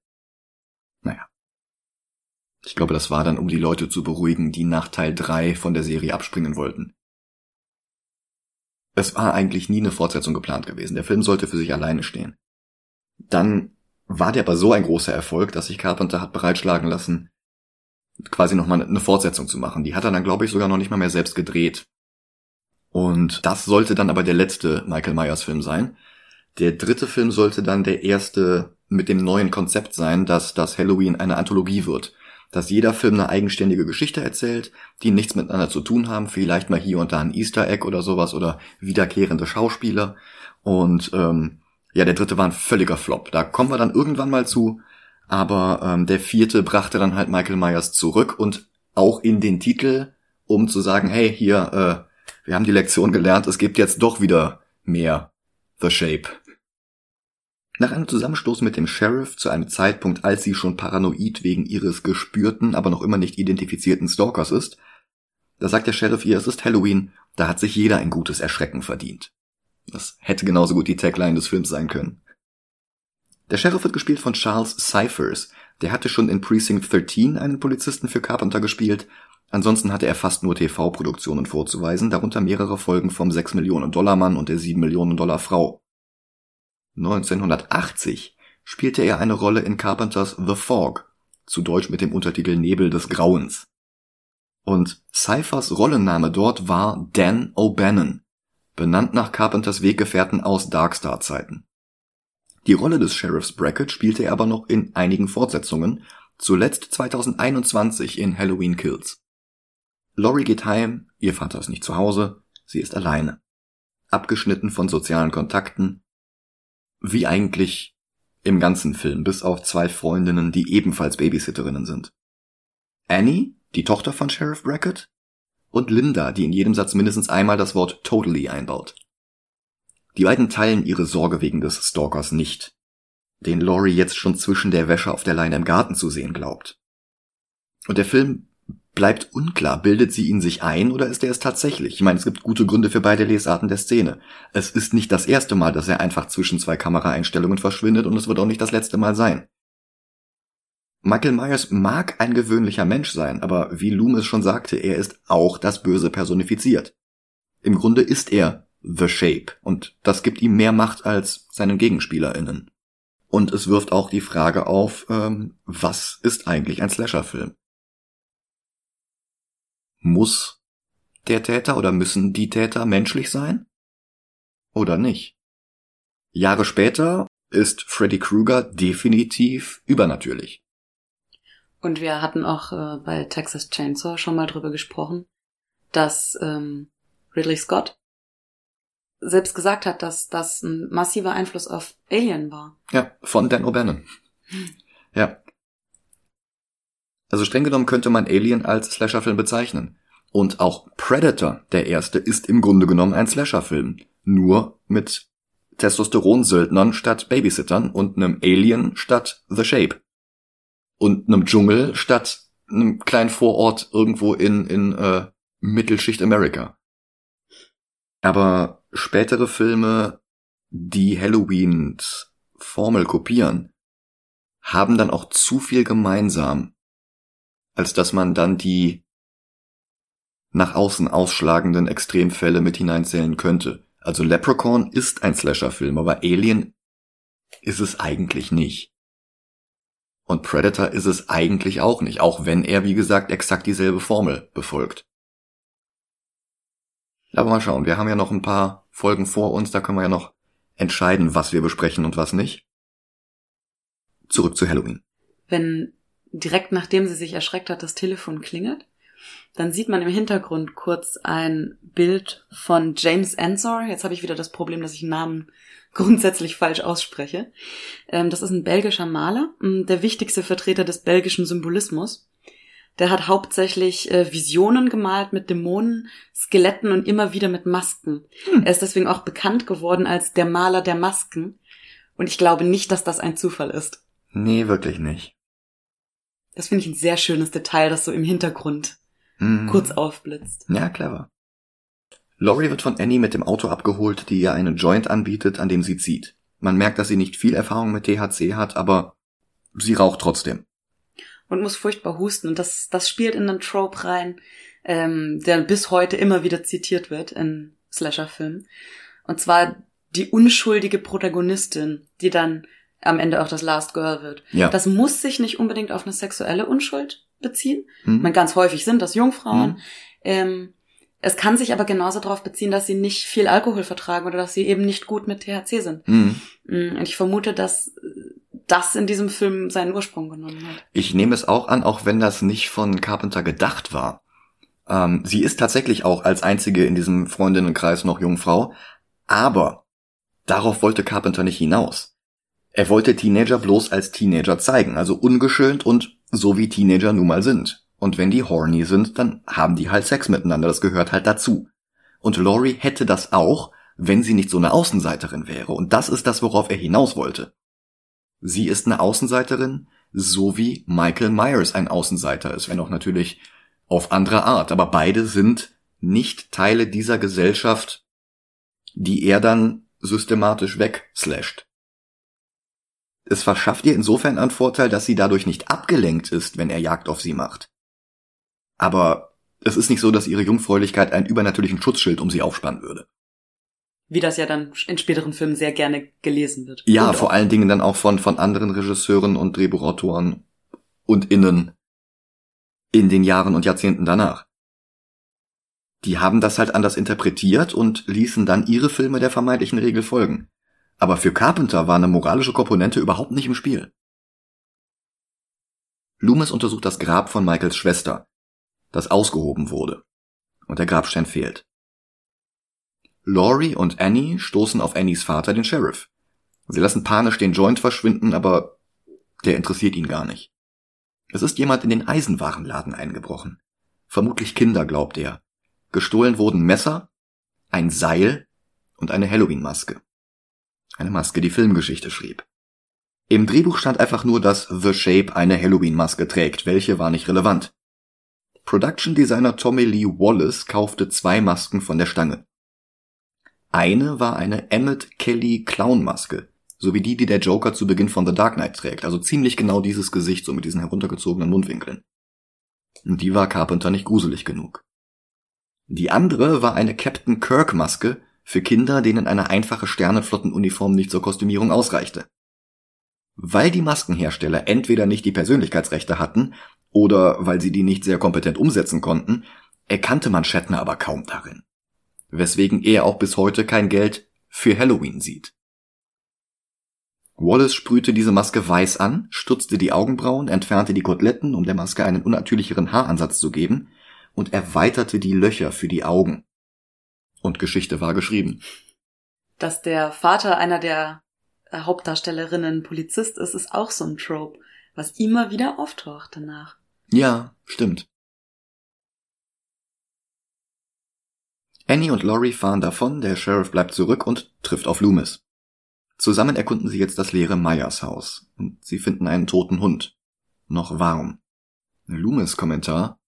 Ich glaube, das war dann, um die Leute zu beruhigen, die nach Teil 3 von der Serie abspringen wollten. Es war eigentlich nie eine Fortsetzung geplant gewesen. Der Film sollte für sich alleine stehen. Dann war der aber so ein großer Erfolg, dass sich Carpenter hat bereitschlagen lassen, quasi nochmal eine Fortsetzung zu machen. Die hat er dann, glaube ich, sogar noch nicht mal mehr selbst gedreht. Und das sollte dann aber der letzte Michael Myers Film sein. Der dritte Film sollte dann der erste mit dem neuen Konzept sein, dass das Halloween eine Anthologie wird dass jeder Film eine eigenständige Geschichte erzählt, die nichts miteinander zu tun haben, vielleicht mal hier und da ein Easter Egg oder sowas oder wiederkehrende Schauspieler. Und ähm, ja, der dritte war ein völliger Flop. Da kommen wir dann irgendwann mal zu. Aber ähm, der vierte brachte dann halt Michael Myers zurück und auch in den Titel, um zu sagen, hey, hier, äh, wir haben die Lektion gelernt, es gibt jetzt doch wieder mehr The Shape. Nach einem Zusammenstoß mit dem Sheriff zu einem Zeitpunkt, als sie schon paranoid wegen ihres gespürten, aber noch immer nicht identifizierten Stalkers ist, da sagt der Sheriff ihr, es ist Halloween, da hat sich jeder ein gutes Erschrecken verdient. Das hätte genauso gut die Tagline des Films sein können. Der Sheriff wird gespielt von Charles Cyphers. Der hatte schon in Precinct 13 einen Polizisten für Carpenter gespielt. Ansonsten hatte er fast nur TV-Produktionen vorzuweisen, darunter mehrere Folgen vom 6 Millionen Dollar Mann und der 7 Millionen Dollar Frau. 1980 spielte er eine Rolle in Carpenters The Fog, zu Deutsch mit dem Untertitel Nebel des Grauens. Und Cyphers Rollenname dort war Dan O'Bannon, benannt nach Carpenters Weggefährten aus Darkstar-Zeiten. Die Rolle des Sheriffs Brackett spielte er aber noch in einigen Fortsetzungen, zuletzt 2021 in Halloween Kills. Laurie geht heim, ihr Vater ist nicht zu Hause, sie ist alleine. Abgeschnitten von sozialen Kontakten, wie eigentlich im ganzen Film, bis auf zwei Freundinnen, die ebenfalls Babysitterinnen sind. Annie, die Tochter von Sheriff Brackett, und Linda, die in jedem Satz mindestens einmal das Wort totally einbaut. Die beiden teilen ihre Sorge wegen des Stalkers nicht, den Laurie jetzt schon zwischen der Wäsche auf der Leine im Garten zu sehen glaubt. Und der Film bleibt unklar. Bildet sie ihn sich ein oder ist er es tatsächlich? Ich meine, es gibt gute Gründe für beide Lesarten der Szene. Es ist nicht das erste Mal, dass er einfach zwischen zwei Kameraeinstellungen verschwindet und es wird auch nicht das letzte Mal sein. Michael Myers mag ein gewöhnlicher Mensch sein, aber wie Loomis schon sagte, er ist auch das Böse personifiziert. Im Grunde ist er The Shape und das gibt ihm mehr Macht als seinen GegenspielerInnen. Und es wirft auch die Frage auf, ähm, was ist eigentlich ein Slasher-Film? Muss der Täter oder müssen die Täter menschlich sein? Oder nicht? Jahre später ist Freddy Krueger definitiv übernatürlich. Und wir hatten auch äh, bei Texas Chainsaw schon mal drüber gesprochen, dass ähm, Ridley Scott selbst gesagt hat, dass das ein massiver Einfluss auf Alien war. Ja, von Dan O'Bannon. Ja. Also streng genommen könnte man Alien als Slasherfilm bezeichnen. Und auch Predator, der erste, ist im Grunde genommen ein Slasherfilm. Nur mit Testosteronsöldnern statt Babysittern und einem Alien statt The Shape. Und einem Dschungel statt einem kleinen Vorort irgendwo in, in äh, Mittelschicht Amerika. Aber spätere Filme, die Halloweens Formel kopieren, haben dann auch zu viel gemeinsam, als dass man dann die nach außen ausschlagenden Extremfälle mit hineinzählen könnte. Also Leprechaun ist ein Slasher-Film, aber Alien ist es eigentlich nicht. Und Predator ist es eigentlich auch nicht, auch wenn er, wie gesagt, exakt dieselbe Formel befolgt. Aber mal schauen, wir haben ja noch ein paar Folgen vor uns, da können wir ja noch entscheiden, was wir besprechen und was nicht. Zurück zu Halloween. Wenn direkt nachdem sie sich erschreckt hat, das Telefon klingelt, dann sieht man im Hintergrund kurz ein Bild von James Ensor. Jetzt habe ich wieder das Problem, dass ich Namen grundsätzlich falsch ausspreche. Ähm, das ist ein belgischer Maler, der wichtigste Vertreter des belgischen Symbolismus. Der hat hauptsächlich äh, Visionen gemalt mit Dämonen, Skeletten und immer wieder mit Masken. Hm. Er ist deswegen auch bekannt geworden als der Maler der Masken. Und ich glaube nicht, dass das ein Zufall ist. Nee, wirklich nicht. Das finde ich ein sehr schönes Detail, das so im Hintergrund mhm. kurz aufblitzt. Ja, clever. Laurie wird von Annie mit dem Auto abgeholt, die ihr einen Joint anbietet, an dem sie zieht. Man merkt, dass sie nicht viel Erfahrung mit THC hat, aber sie raucht trotzdem. Und muss furchtbar husten. Und das, das spielt in einen Trope rein, ähm, der bis heute immer wieder zitiert wird in Slasher-Filmen. Und zwar die unschuldige Protagonistin, die dann am Ende auch das Last Girl wird. Ja. Das muss sich nicht unbedingt auf eine sexuelle Unschuld beziehen. Mhm. Man ganz häufig sind das Jungfrauen. Mhm. Ähm, es kann sich aber genauso darauf beziehen, dass sie nicht viel Alkohol vertragen oder dass sie eben nicht gut mit THC sind. Mhm. Mm, und ich vermute, dass das in diesem Film seinen Ursprung genommen hat. Ich nehme es auch an, auch wenn das nicht von Carpenter gedacht war. Ähm, sie ist tatsächlich auch als einzige in diesem Freundinnenkreis noch Jungfrau, aber darauf wollte Carpenter nicht hinaus. Er wollte Teenager bloß als Teenager zeigen, also ungeschönt und so wie Teenager nun mal sind. Und wenn die horny sind, dann haben die halt Sex miteinander, das gehört halt dazu. Und Laurie hätte das auch, wenn sie nicht so eine Außenseiterin wäre. Und das ist das, worauf er hinaus wollte. Sie ist eine Außenseiterin, so wie Michael Myers ein Außenseiter ist, wenn auch natürlich auf andere Art. Aber beide sind nicht Teile dieser Gesellschaft, die er dann systematisch wegslasht. Es verschafft ihr insofern einen Vorteil, dass sie dadurch nicht abgelenkt ist, wenn er Jagd auf sie macht. Aber es ist nicht so, dass ihre Jungfräulichkeit einen übernatürlichen Schutzschild um sie aufspannen würde. Wie das ja dann in späteren Filmen sehr gerne gelesen wird. Ja, und vor allen Dingen dann auch von, von anderen Regisseuren und Drehbuchautoren und Innen in den Jahren und Jahrzehnten danach. Die haben das halt anders interpretiert und ließen dann ihre Filme der vermeintlichen Regel folgen. Aber für Carpenter war eine moralische Komponente überhaupt nicht im Spiel. Loomis untersucht das Grab von Michaels Schwester, das ausgehoben wurde. Und der Grabstein fehlt. Laurie und Annie stoßen auf Annies Vater, den Sheriff. Sie lassen panisch den Joint verschwinden, aber der interessiert ihn gar nicht. Es ist jemand in den Eisenwarenladen eingebrochen. Vermutlich Kinder, glaubt er. Gestohlen wurden Messer, ein Seil und eine Halloween-Maske. Eine Maske, die Filmgeschichte schrieb. Im Drehbuch stand einfach nur, dass The Shape eine Halloween-Maske trägt, welche war nicht relevant. Production Designer Tommy Lee Wallace kaufte zwei Masken von der Stange. Eine war eine Emmett Kelly Clown-Maske, so wie die, die der Joker zu Beginn von The Dark Knight trägt, also ziemlich genau dieses Gesicht, so mit diesen heruntergezogenen Mundwinkeln. Und die war Carpenter nicht gruselig genug. Die andere war eine Captain Kirk-Maske, für Kinder, denen eine einfache Sternenflottenuniform nicht zur Kostümierung ausreichte. Weil die Maskenhersteller entweder nicht die Persönlichkeitsrechte hatten oder weil sie die nicht sehr kompetent umsetzen konnten, erkannte man Shatner aber kaum darin. Weswegen er auch bis heute kein Geld für Halloween sieht. Wallace sprühte diese Maske weiß an, stutzte die Augenbrauen, entfernte die Koteletten, um der Maske einen unnatürlicheren Haaransatz zu geben, und erweiterte die Löcher für die Augen. Und Geschichte war geschrieben. Dass der Vater einer der äh, Hauptdarstellerinnen Polizist ist, ist auch so ein Trope, was immer wieder auftaucht danach. Ja, stimmt. Annie und Laurie fahren davon, der Sheriff bleibt zurück und trifft auf Loomis. Zusammen erkunden sie jetzt das leere Meyers Haus und sie finden einen toten Hund. Noch warm. Loomis Kommentar.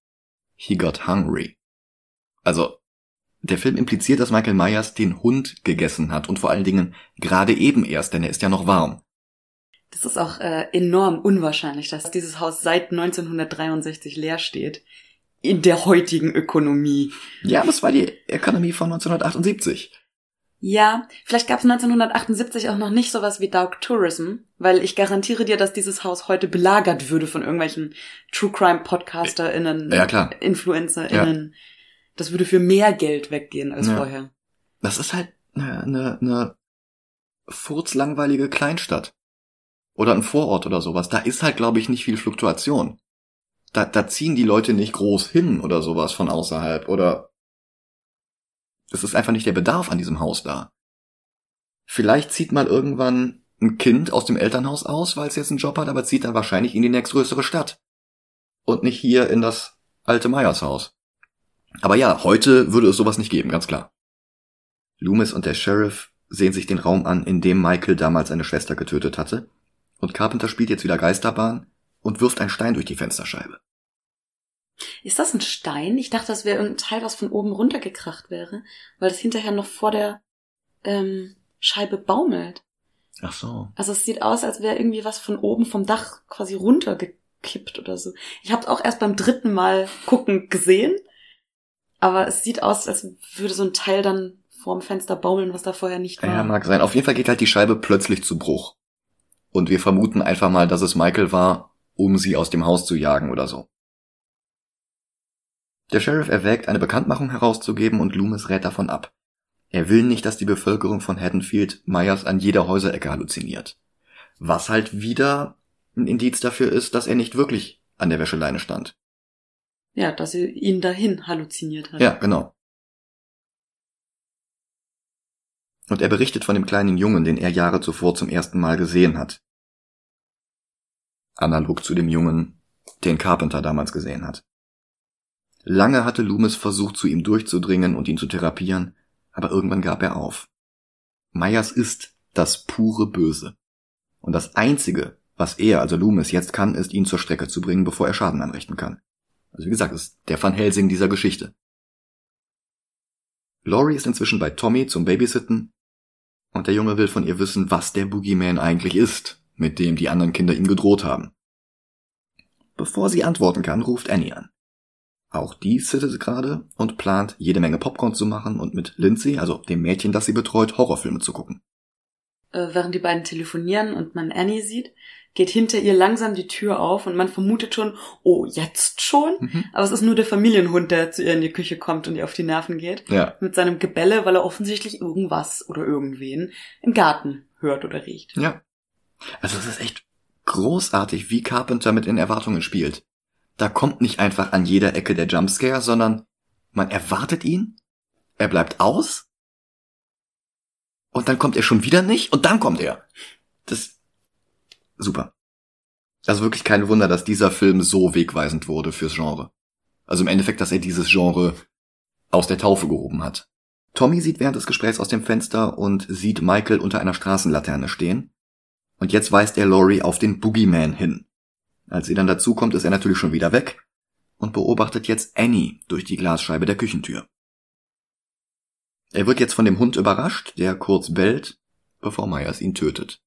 He got hungry. Also, der Film impliziert, dass Michael Myers den Hund gegessen hat und vor allen Dingen gerade eben erst, denn er ist ja noch warm. Das ist auch äh, enorm unwahrscheinlich, dass dieses Haus seit 1963 leer steht. In der heutigen Ökonomie. Ja, das war die Ökonomie von 1978. Ja, vielleicht gab es 1978 auch noch nicht sowas wie Dark Tourism, weil ich garantiere dir, dass dieses Haus heute belagert würde von irgendwelchen True Crime PodcasterInnen, ja, klar. InfluencerInnen. Ja. Das würde für mehr Geld weggehen als ja. vorher. Das ist halt eine, eine, eine furzlangweilige Kleinstadt. Oder ein Vorort oder sowas. Da ist halt, glaube ich, nicht viel Fluktuation. Da, da ziehen die Leute nicht groß hin oder sowas von außerhalb. Oder es ist einfach nicht der Bedarf an diesem Haus da. Vielleicht zieht mal irgendwann ein Kind aus dem Elternhaus aus, weil es jetzt einen Job hat, aber zieht dann wahrscheinlich in die nächstgrößere Stadt. Und nicht hier in das alte Meiershaus. Aber ja, heute würde es sowas nicht geben, ganz klar. Loomis und der Sheriff sehen sich den Raum an, in dem Michael damals seine Schwester getötet hatte, und Carpenter spielt jetzt wieder Geisterbahn und wirft einen Stein durch die Fensterscheibe. Ist das ein Stein? Ich dachte, das wäre irgendein Teil, was von oben runtergekracht wäre, weil das hinterher noch vor der ähm, Scheibe baumelt. Ach so. Also es sieht aus, als wäre irgendwie was von oben vom Dach quasi runtergekippt oder so. Ich habe es auch erst beim dritten Mal gucken gesehen, aber es sieht aus, als würde so ein Teil dann vorm Fenster baumeln, was da vorher nicht war. Ja, mag sein. Auf jeden Fall geht halt die Scheibe plötzlich zu Bruch. Und wir vermuten einfach mal, dass es Michael war, um sie aus dem Haus zu jagen oder so. Der Sheriff erwägt, eine Bekanntmachung herauszugeben und Loomis rät davon ab. Er will nicht, dass die Bevölkerung von Haddonfield Myers an jeder Häuserecke halluziniert. Was halt wieder ein Indiz dafür ist, dass er nicht wirklich an der Wäscheleine stand. Ja, dass sie ihn dahin halluziniert hat. Ja, genau. Und er berichtet von dem kleinen Jungen, den er Jahre zuvor zum ersten Mal gesehen hat. Analog zu dem Jungen, den Carpenter damals gesehen hat. Lange hatte Loomis versucht, zu ihm durchzudringen und ihn zu therapieren, aber irgendwann gab er auf. Myers ist das pure Böse. Und das Einzige, was er, also Loomis, jetzt kann, ist, ihn zur Strecke zu bringen, bevor er Schaden anrichten kann. Also wie gesagt, ist der Van Helsing dieser Geschichte. Laurie ist inzwischen bei Tommy zum Babysitten und der Junge will von ihr wissen, was der Boogeyman eigentlich ist, mit dem die anderen Kinder ihm gedroht haben. Bevor sie antworten kann, ruft Annie an. Auch die sittet gerade und plant, jede Menge Popcorn zu machen und mit Lindsay, also dem Mädchen, das sie betreut, Horrorfilme zu gucken. Äh, während die beiden telefonieren und man Annie sieht, geht hinter ihr langsam die Tür auf und man vermutet schon, oh, jetzt schon? Mhm. Aber es ist nur der Familienhund, der zu ihr in die Küche kommt und ihr auf die Nerven geht. Ja. Mit seinem Gebelle, weil er offensichtlich irgendwas oder irgendwen im Garten hört oder riecht. Ja. Also es ist echt großartig, wie Carpenter mit den Erwartungen spielt da kommt nicht einfach an jeder Ecke der Jumpscare, sondern man erwartet ihn, er bleibt aus und dann kommt er schon wieder nicht und dann kommt er. Das super. Also wirklich kein Wunder, dass dieser Film so wegweisend wurde fürs Genre. Also im Endeffekt, dass er dieses Genre aus der Taufe gehoben hat. Tommy sieht während des Gesprächs aus dem Fenster und sieht Michael unter einer Straßenlaterne stehen. Und jetzt weist er Laurie auf den Boogeyman hin. Als sie dann dazukommt, ist er natürlich schon wieder weg und beobachtet jetzt Annie durch die Glasscheibe der Küchentür. Er wird jetzt von dem Hund überrascht, der kurz bellt, bevor Myers ihn tötet.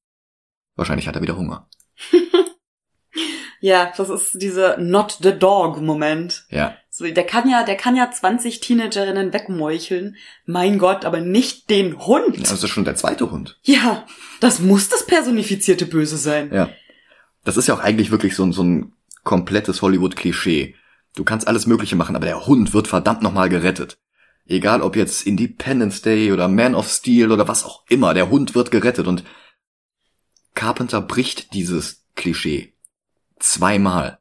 Wahrscheinlich hat er wieder Hunger. ja, das ist dieser Not the Dog Moment. Ja. So, der kann ja, der kann ja 20 Teenagerinnen wegmeucheln. Mein Gott, aber nicht den Hund. Das ist schon der zweite Hund. Ja, das muss das personifizierte Böse sein. Ja. Das ist ja auch eigentlich wirklich so, so ein komplettes Hollywood-Klischee. Du kannst alles Mögliche machen, aber der Hund wird verdammt nochmal gerettet. Egal ob jetzt Independence Day oder Man of Steel oder was auch immer, der Hund wird gerettet und Carpenter bricht dieses Klischee. Zweimal.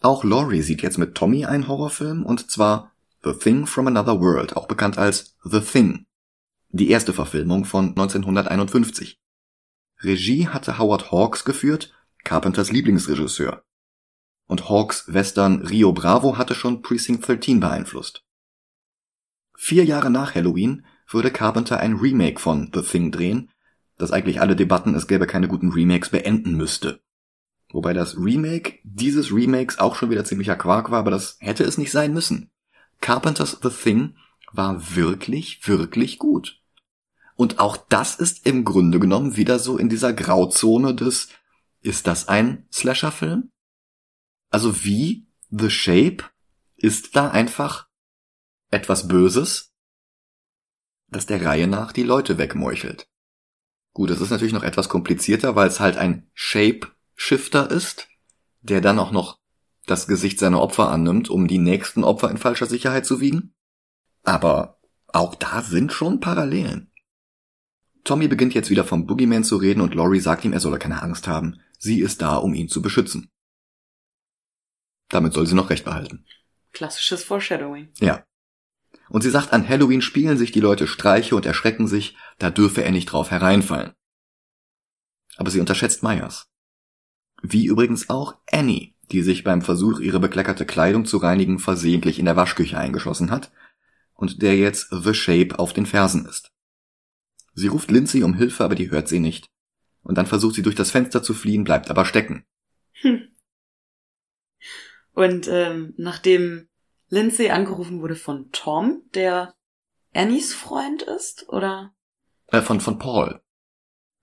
Auch Laurie sieht jetzt mit Tommy einen Horrorfilm und zwar The Thing from Another World, auch bekannt als The Thing. Die erste Verfilmung von 1951. Regie hatte Howard Hawks geführt, Carpenters Lieblingsregisseur. Und Hawks Western Rio Bravo hatte schon Precinct 13 beeinflusst. Vier Jahre nach Halloween würde Carpenter ein Remake von The Thing drehen, das eigentlich alle Debatten, es gäbe keine guten Remakes, beenden müsste. Wobei das Remake dieses Remakes auch schon wieder ziemlicher Quark war, aber das hätte es nicht sein müssen. Carpenters The Thing war wirklich, wirklich gut. Und auch das ist im Grunde genommen wieder so in dieser Grauzone des, ist das ein Slasher-Film? Also wie The Shape ist da einfach etwas Böses, das der Reihe nach die Leute wegmeuchelt. Gut, es ist natürlich noch etwas komplizierter, weil es halt ein Shape-Shifter ist, der dann auch noch das Gesicht seiner Opfer annimmt, um die nächsten Opfer in falscher Sicherheit zu wiegen. Aber auch da sind schon Parallelen. Tommy beginnt jetzt wieder vom Boogeyman zu reden und Laurie sagt ihm, er solle keine Angst haben. Sie ist da, um ihn zu beschützen. Damit soll sie noch recht behalten. Klassisches Foreshadowing. Ja. Und sie sagt, an Halloween spielen sich die Leute Streiche und erschrecken sich, da dürfe er nicht drauf hereinfallen. Aber sie unterschätzt Myers. Wie übrigens auch Annie, die sich beim Versuch, ihre bekleckerte Kleidung zu reinigen, versehentlich in der Waschküche eingeschossen hat und der jetzt The Shape auf den Fersen ist. Sie ruft Lindsay um Hilfe, aber die hört sie nicht. Und dann versucht sie durch das Fenster zu fliehen, bleibt aber stecken. Hm. Und ähm, nachdem Lindsay angerufen wurde von Tom, der Annies Freund ist, oder? Äh, von, von Paul.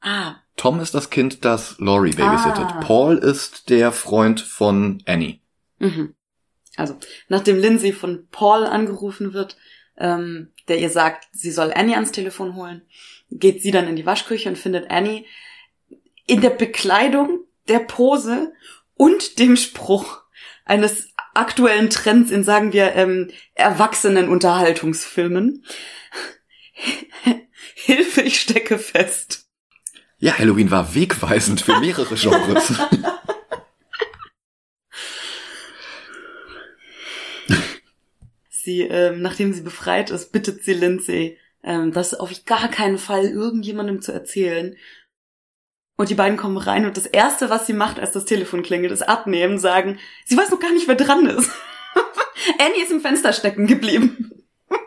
Ah. Tom ist das Kind, das Laurie babysittet. Ah. Paul ist der Freund von Annie. Mhm. Also, nachdem Lindsay von Paul angerufen wird, ähm, der ihr sagt, sie soll Annie ans Telefon holen, geht sie dann in die Waschküche und findet Annie in der Bekleidung, der Pose und dem Spruch eines aktuellen Trends in, sagen wir, ähm, erwachsenen Unterhaltungsfilmen. Hilfe, ich stecke fest. Ja, Halloween war wegweisend für mehrere Genres. sie, ähm, nachdem sie befreit ist, bittet sie Lindsay, ähm, das auf gar keinen Fall irgendjemandem zu erzählen. Und die beiden kommen rein und das erste, was sie macht, als das Telefon klingelt, ist abnehmen, sagen, sie weiß noch gar nicht, wer dran ist. Annie ist im Fenster stecken geblieben.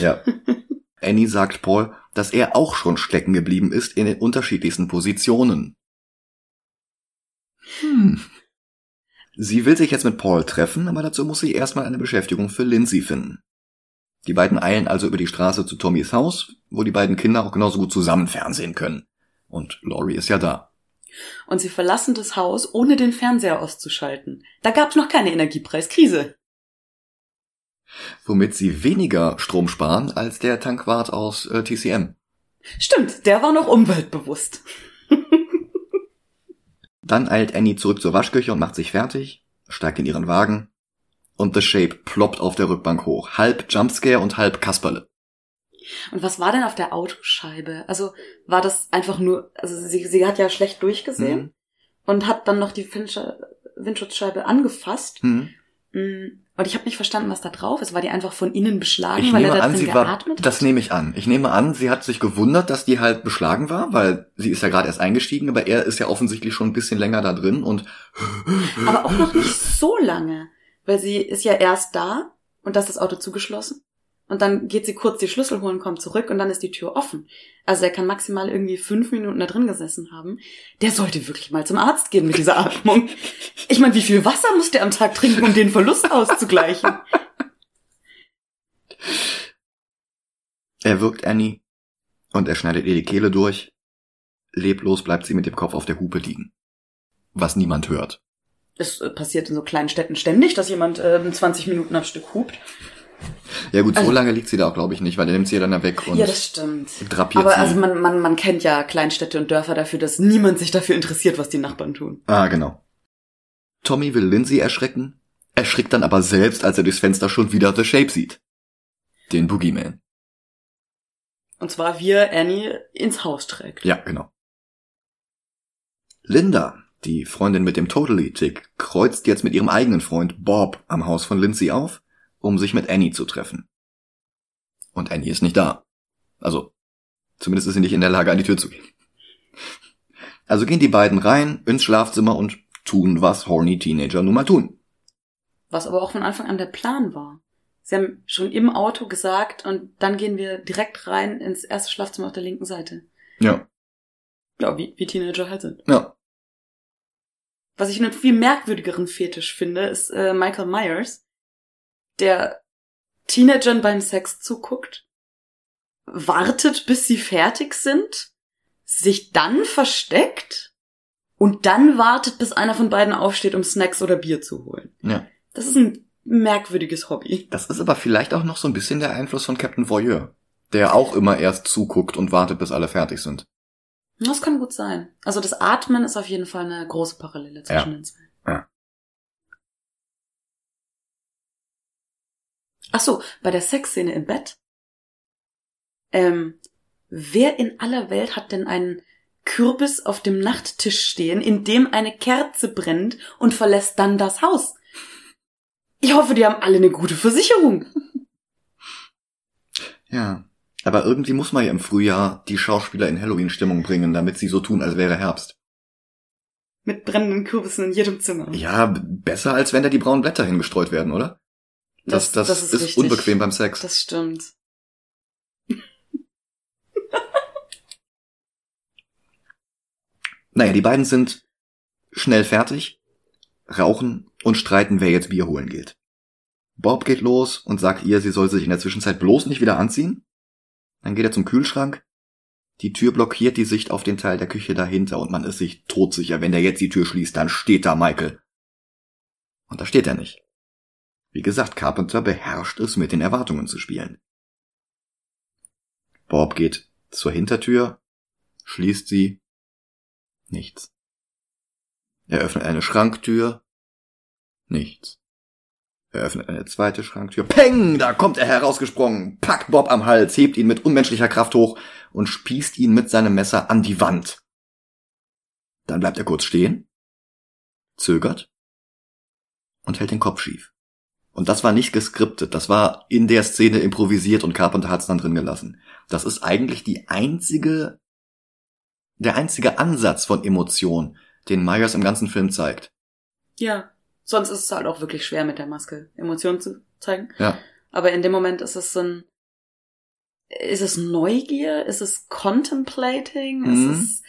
ja. Annie sagt Paul, dass er auch schon stecken geblieben ist in den unterschiedlichsten Positionen. Hm. Sie will sich jetzt mit Paul treffen, aber dazu muss sie erstmal eine Beschäftigung für Lindsay finden. Die beiden eilen also über die Straße zu Tommys Haus, wo die beiden Kinder auch genauso gut zusammen fernsehen können. Und Laurie ist ja da. Und sie verlassen das Haus, ohne den Fernseher auszuschalten. Da gab's noch keine Energiepreiskrise. Womit sie weniger Strom sparen als der Tankwart aus äh, TCM. Stimmt, der war noch umweltbewusst. Dann eilt Annie zurück zur Waschküche und macht sich fertig, steigt in ihren Wagen und The Shape ploppt auf der Rückbank hoch. Halb Jumpscare und halb Kasperle. Und was war denn auf der Autoscheibe? Also war das einfach nur, also sie, sie hat ja schlecht durchgesehen mhm. und hat dann noch die Windschutzscheibe angefasst. Mhm. Mm, und ich habe nicht verstanden, was da drauf ist. War die einfach von innen beschlagen, ich weil nehme er da an, drin sie geatmet war, Das nehme ich an. Ich nehme an, sie hat sich gewundert, dass die halt beschlagen war, weil sie ist ja gerade erst eingestiegen, aber er ist ja offensichtlich schon ein bisschen länger da drin und. Aber auch noch nicht so lange. Weil sie ist ja erst da und das ist das Auto zugeschlossen. Und dann geht sie kurz die Schlüssel holen, kommt zurück und dann ist die Tür offen. Also er kann maximal irgendwie fünf Minuten da drin gesessen haben. Der sollte wirklich mal zum Arzt gehen mit dieser Atmung. Ich meine, wie viel Wasser muss der am Tag trinken, um den Verlust auszugleichen? Er wirkt Annie und er schneidet ihr die Kehle durch. Leblos bleibt sie mit dem Kopf auf der Hupe liegen. Was niemand hört. Es äh, passiert in so kleinen Städten ständig, dass jemand äh, 20 Minuten am Stück hupt. Ja gut, so Also- lange liegt sie da auch, glaube ich, nicht, weil er nimmt sie ja dann ja weg und Ja, das stimmt. drapiert Aber sie. also man, man, man kennt ja Kleinstädte und Dörfer dafür, dass niemand sich dafür interessiert, was die Nachbarn tun. ah, genau. Tommy will Lindsay erschrecken, erschrickt dann aber selbst, als er durchs Fenster schon wieder The Shape sieht. Den Boogeyman. Und zwar wie er Annie ins Haus trägt. Ja, genau. Linda, die Freundin mit dem Totally-Tick, kreuzt jetzt mit ihrem eigenen Freund Bob am Haus von Lindsay auf, um sich mit Annie zu treffen. Und Annie ist nicht da. Also, zumindest ist sie nicht in der Lage, an die Tür zu gehen. Also gehen die beiden rein ins Schlafzimmer und tun, was horny Teenager nun mal tun. Was aber auch von Anfang an der Plan war. Sie haben schon im Auto gesagt und dann gehen wir direkt rein ins erste Schlafzimmer auf der linken Seite. Ja, Ja, wie, wie Teenager halt sind. ja. Was ich einen viel merkwürdigeren Fetisch finde, ist äh, Michael Myers, der Teenagern beim Sex zuguckt, wartet, bis sie fertig sind, sich dann versteckt und dann wartet, bis einer von beiden aufsteht, um Snacks oder Bier zu holen. Ja. Das ist ein merkwürdiges Hobby. Das ist aber vielleicht auch noch so ein bisschen der Einfluss von Captain Voyeur, der auch immer erst zuguckt und wartet, bis alle fertig sind. Das kann gut sein. Also das Atmen ist auf jeden Fall eine große Parallele zwischen Ja. den zwei. Ja. Ach so, bei der Sexszene im Bett. Ähm, wer in aller Welt hat denn einen Kürbis auf dem Nachttisch stehen, in dem eine Kerze brennt und verlässt dann das Haus? Ich hoffe, die haben alle eine gute Versicherung. Ja. Aber irgendwie muss man ja im Frühjahr die Schauspieler in Halloween-Stimmung bringen, damit sie so tun, als wäre Herbst. Mit brennenden Kürbissen in jedem Zimmer. Ja, besser als wenn da die braunen Blätter hingestreut werden, oder? Das, das, ist, richtig. unbequem beim Sex. Das stimmt. Naja, die beiden sind schnell fertig, rauchen und streiten, wer jetzt Bier holen geht. Bob geht los und sagt ihr, sie soll sich in der Zwischenzeit bloß nicht wieder anziehen. Dann geht er zum Kühlschrank. Die Tür blockiert die Sicht auf den Teil der Küche dahinter und man ist sich todsicher, wenn der jetzt die Tür schließt, dann steht da Michael. Und da steht er nicht. Wie gesagt, Carpenter beherrscht es, mit den Erwartungen zu spielen. Bob geht zur Hintertür, schließt sie. Nichts. Er öffnet eine Schranktür. Nichts. Er öffnet eine zweite Schranktür. Peng! Da kommt er herausgesprungen, packt Bob am Hals, hebt ihn mit unmenschlicher Kraft hoch und spießt ihn mit seinem Messer an die Wand. Dann bleibt er kurz stehen, zögert und hält den Kopf schief. Und das war nicht geskriptet, das war in der Szene improvisiert und Carpenter hat's dann drin gelassen. Das ist eigentlich die einzige, der einzige Ansatz von Emotion, den Myers im ganzen Film zeigt. Ja. Sonst ist es halt auch wirklich schwer mit der Maske Emotionen zu zeigen. Ja. Aber in dem Moment ist es so ein, ist es Neugier? Ist es Contemplating? Mhm. Ist es,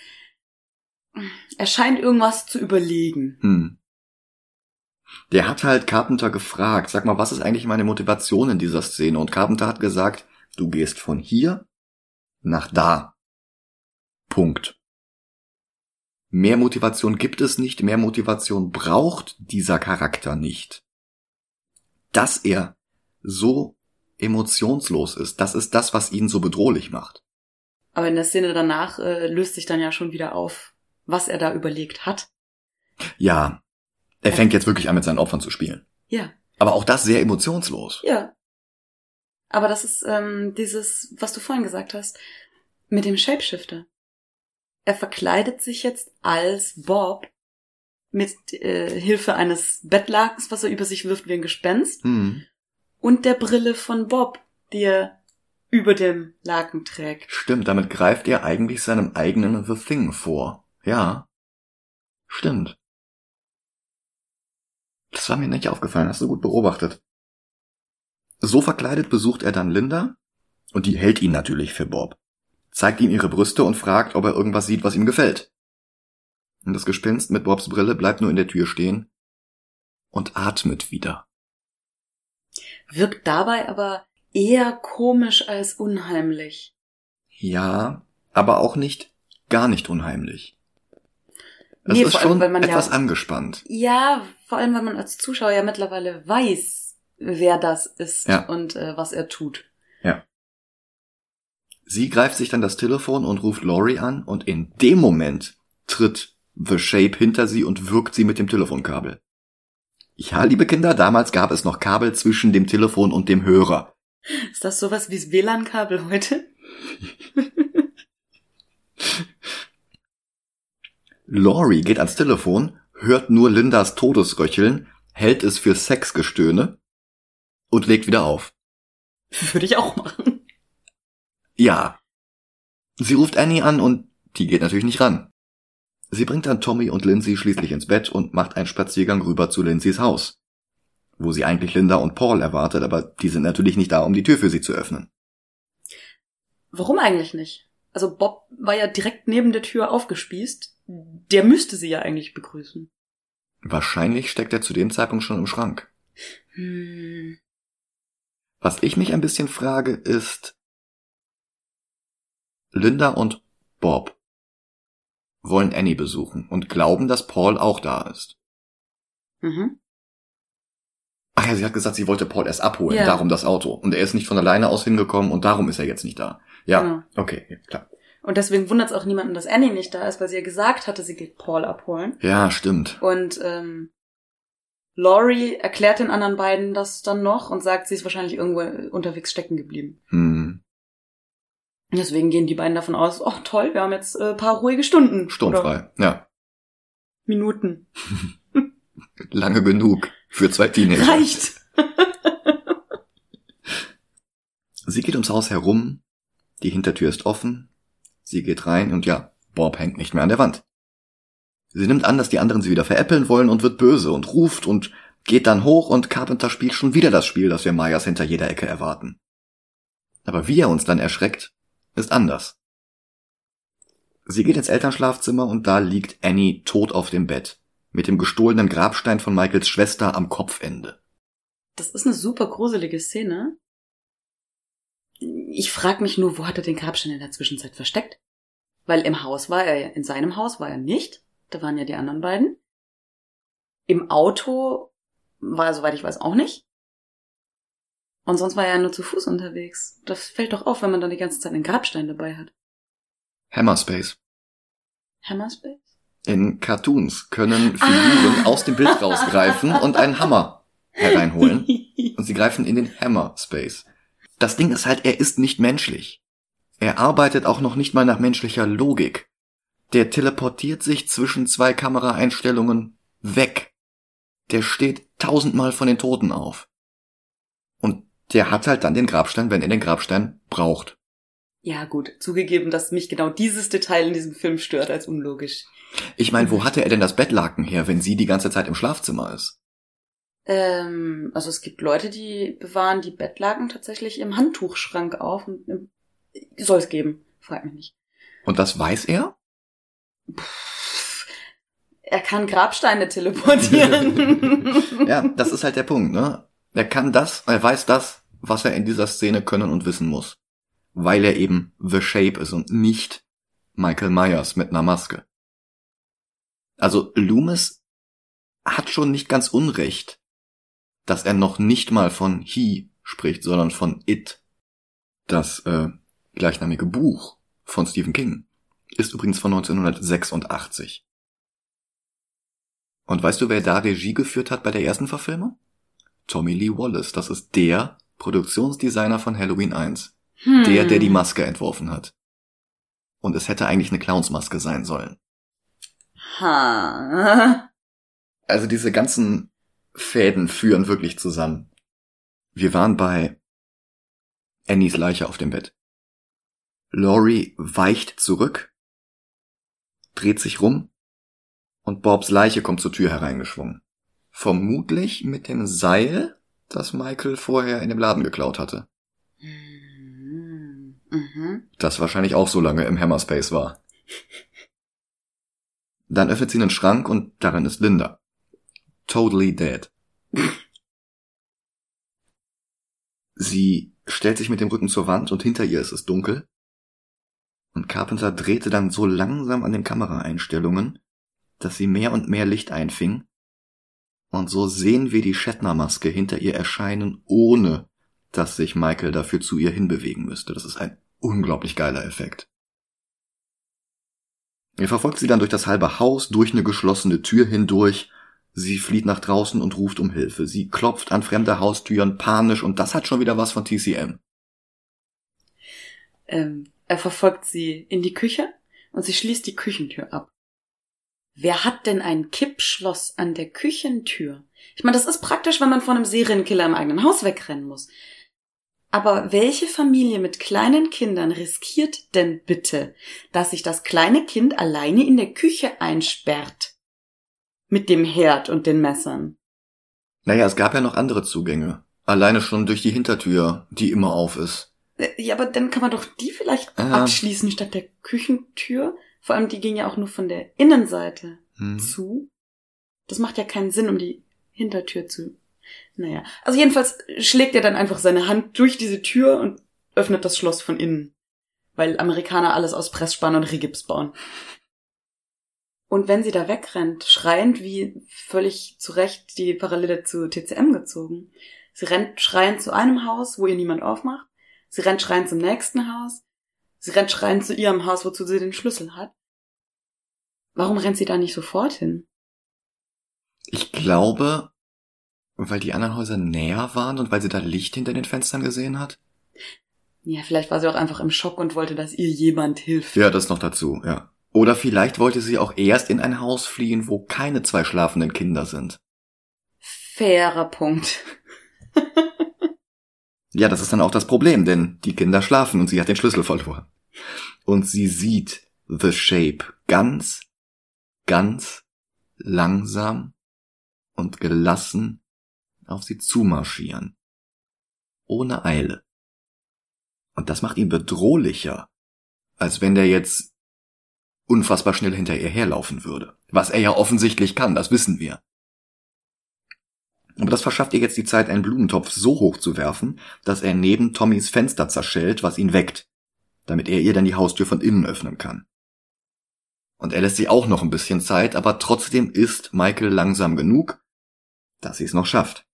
er scheint irgendwas zu überlegen. Hm. Der hat halt Carpenter gefragt, sag mal, was ist eigentlich meine Motivation in dieser Szene? Und Carpenter hat gesagt, du gehst von hier nach da. Punkt. Mehr Motivation gibt es nicht, mehr Motivation braucht dieser Charakter nicht. Dass er so emotionslos ist, das ist das, was ihn so bedrohlich macht. Aber in der Szene danach äh, löst sich dann ja schon wieder auf, was er da überlegt hat. Ja, er fängt jetzt wirklich an, mit seinen Opfern zu spielen. Ja, Aber auch das sehr emotionslos. ja. Aber das ist ähm, dieses, was du vorhin gesagt hast, mit dem Shapeshifter. Er verkleidet sich jetzt als Bob mit äh, Hilfe eines Bettlakens, was er über sich wirft wie ein Gespenst, Hm. und der Brille von Bob, die er über dem Laken trägt. Stimmt, damit greift er eigentlich seinem eigenen The Thing vor. Ja. Stimmt. Das war mir nicht aufgefallen, hast du gut beobachtet. So verkleidet besucht er dann Linda und die hält ihn natürlich für Bob. Zeigt ihm ihre Brüste und fragt, ob er irgendwas sieht, was ihm gefällt. Und das Gespenst mit Bobs Brille bleibt nur in der Tür stehen und atmet wieder. Wirkt dabei aber eher komisch als unheimlich. Ja, aber auch nicht gar nicht unheimlich. Es Nee, ist allem, schon weil man ja- etwas angespannt. Ja, vor allem, weil man als Zuschauer ja mittlerweile weiß, wer das ist Ja. und äh, was er tut. Sie greift sich dann das Telefon und ruft Laurie an und in dem Moment tritt The Shape hinter sie und wirkt sie mit dem Telefonkabel. Ja, liebe Kinder, damals gab es noch Kabel zwischen dem Telefon und dem Hörer. Ist das sowas wie das WLAN-Kabel heute? Laurie geht ans Telefon, hört nur Lindas Todesröcheln, hält es für Sexgestöhne und legt wieder auf. Würde ich auch machen. Ja. Sie ruft Annie an und die geht natürlich nicht ran. Sie bringt dann Tommy und Lindsay schließlich ins Bett und macht einen Spaziergang rüber zu Lindsays Haus. Wo sie eigentlich Linda und Paul erwartet, aber die sind natürlich nicht da, um die Tür für sie zu öffnen. Warum eigentlich nicht? Also Bob war ja direkt neben der Tür aufgespießt. Der müsste sie ja eigentlich begrüßen. Wahrscheinlich steckt er zu dem Zeitpunkt schon im Schrank. Hm. Was ich mich ein bisschen frage, ist Linda und Bob wollen Annie besuchen und glauben, dass Paul auch da ist. Mhm. Ach ja, sie hat gesagt, sie wollte Paul erst abholen, Ja. darum das Auto. Und er ist nicht von alleine aus hingekommen und darum ist er jetzt nicht da. Ja, Genau. okay, klar. Und deswegen wundert es auch niemanden, dass Annie nicht da ist, weil sie ja gesagt hatte, sie geht Paul abholen. Ja, stimmt. Und ähm, Laurie erklärt den anderen beiden das dann noch und sagt, sie ist wahrscheinlich irgendwo unterwegs stecken geblieben. Hm, Deswegen gehen die beiden davon aus, oh toll, wir haben jetzt äh, paar ruhige Stunden. Sturmfrei. Ja, Minuten. lange genug für zwei Teenager. Reicht. Sie geht ums Haus herum, die Hintertür ist offen, sie geht rein und ja, Bob hängt nicht mehr an der Wand. Sie nimmt an, dass die anderen sie wieder veräppeln wollen und wird böse und ruft und geht dann hoch und Carpenter spielt schon wieder das Spiel, das wir Myers hinter jeder Ecke erwarten. Aber wie er uns dann erschreckt, ist anders. Sie geht ins Elternschlafzimmer und da liegt Annie tot auf dem Bett, mit dem gestohlenen Grabstein von Michaels Schwester am Kopfende. Das ist eine super gruselige Szene. Ich frage mich nur, wo hat er den Grabstein in der Zwischenzeit versteckt? Weil im Haus war er, in seinem Haus war er nicht. Da waren ja die anderen beiden. Im Auto war er, soweit ich weiß, auch nicht. Und sonst war er ja nur zu Fuß unterwegs. Das fällt doch auf, wenn man dann die ganze Zeit einen Grabstein dabei hat. Hammerspace. Hammerspace? In Cartoons können Figuren aus dem Bild rausgreifen und einen Hammer hereinholen. Und sie greifen in den Hammer Space. Das Ding ist halt, er ist nicht menschlich. Er arbeitet auch noch nicht mal nach menschlicher Logik. Der teleportiert sich zwischen zwei Kameraeinstellungen weg. Der steht tausendmal von den Toten auf. Der hat halt dann den Grabstein, wenn er den Grabstein braucht. Ja, gut. Zugegeben, dass mich genau dieses Detail in diesem Film stört als unlogisch. Ich meine, wo hatte er denn das Bettlaken her, wenn sie die ganze Zeit im Schlafzimmer ist? Ähm, also es gibt Leute, die bewahren die Bettlaken tatsächlich im Handtuchschrank auf. Und im, soll es geben. Frag mich nicht. Und das weiß er? Er kann Grabsteine teleportieren. Ja, das ist halt der Punkt, ne? Er kann das, er weiß das, was er in dieser Szene können und wissen muss. Weil er eben The Shape ist und nicht Michael Myers mit einer Maske. Also Loomis hat schon nicht ganz unrecht, dass er noch nicht mal von He spricht, sondern von It. Das äh, gleichnamige Buch von Stephen King ist übrigens von 1986. Und weißt du, wer da Regie geführt hat bei der ersten Verfilmung? Tommy Lee Wallace. Das ist der Produktionsdesigner von Halloween 1. Hm. Der, der die Maske entworfen hat. Und es hätte eigentlich eine Clownsmaske sein sollen. Ha. Also diese ganzen Fäden führen wirklich zusammen. Wir waren bei Annies Leiche auf dem Bett. Laurie weicht zurück, dreht sich rum und Bobs Leiche kommt zur Tür hereingeschwungen. Vermutlich mit dem Seil, das Michael vorher in dem Laden geklaut hatte. Hm. Mhm. Das wahrscheinlich auch so lange im Hammerspace war. Dann öffnet sie einen Schrank und darin ist Linda. Totally dead. Sie stellt sich mit dem Rücken zur Wand und hinter ihr ist es dunkel. Und Carpenter drehte dann so langsam an den Kameraeinstellungen, dass sie mehr und mehr Licht einfing. Und so sehen wir die Shatner-Maske hinter ihr erscheinen, ohne dass sich Michael dafür zu ihr hinbewegen müsste. Das ist ein unglaublich geiler Effekt. Er verfolgt sie dann durch das halbe Haus, durch eine geschlossene Tür hindurch. Sie flieht nach draußen und ruft um Hilfe. Sie klopft an fremde Haustüren, panisch, und das hat schon wieder was von TCM. Ähm, er verfolgt sie in die Küche und sie schließt die Küchentür ab. Wer hat denn ein Kippschloss an der Küchentür? Ich meine, das ist praktisch, wenn man von einem Serienkiller im eigenen Haus wegrennen muss. Aber welche Familie mit kleinen Kindern riskiert denn bitte, dass sich das kleine Kind alleine in der Küche einsperrt? Mit dem Herd und den Messern. Naja, es gab ja noch andere Zugänge. Alleine schon durch die Hintertür, die immer auf ist. Äh, ja, aber dann kann man doch die vielleicht Ähm. abschließen statt der Küchentür. Vor allem, die ging ja auch nur von der Innenseite Hm. zu. Das macht ja keinen Sinn, um die Hintertür zu. Naja. Also jedenfalls schlägt er dann einfach seine Hand durch diese Tür und öffnet das Schloss von innen. Weil Amerikaner alles aus Pressspann und Rigips bauen. Und wenn sie da wegrennt, schreiend wie völlig zu Recht die Parallele zu TCM gezogen. Sie rennt schreiend zu einem Haus, wo ihr niemand aufmacht. Sie rennt schreiend zum nächsten Haus. Sie rennt schreiend zu ihrem Haus, wozu sie den Schlüssel hat. Warum rennt sie da nicht sofort hin? Ich glaube, weil die anderen Häuser näher waren und weil sie da Licht hinter den Fenstern gesehen hat. Ja, vielleicht war sie auch einfach im Schock und wollte, dass ihr jemand hilft. Ja, das noch dazu, ja. Oder vielleicht wollte sie auch erst in ein Haus fliehen, wo keine zwei schlafenden Kinder sind. Fairer Punkt. Ja, das ist dann auch das Problem, denn die Kinder schlafen und sie hat den Schlüssel verloren. Und sie sieht The Shape ganz, ganz langsam und gelassen auf sie zumarschieren. Ohne Eile. Und das macht ihn bedrohlicher, als wenn der jetzt unfassbar schnell hinter ihr herlaufen würde. Was er ja offensichtlich kann, das wissen wir. Aber das verschafft ihr jetzt die Zeit, einen Blumentopf so hoch zu werfen, dass er neben Tommys Fenster zerschellt, was ihn weckt, damit er ihr dann die Haustür von innen öffnen kann. Und er lässt sich auch noch ein bisschen Zeit, aber trotzdem ist Michael langsam genug, dass sie es noch schafft.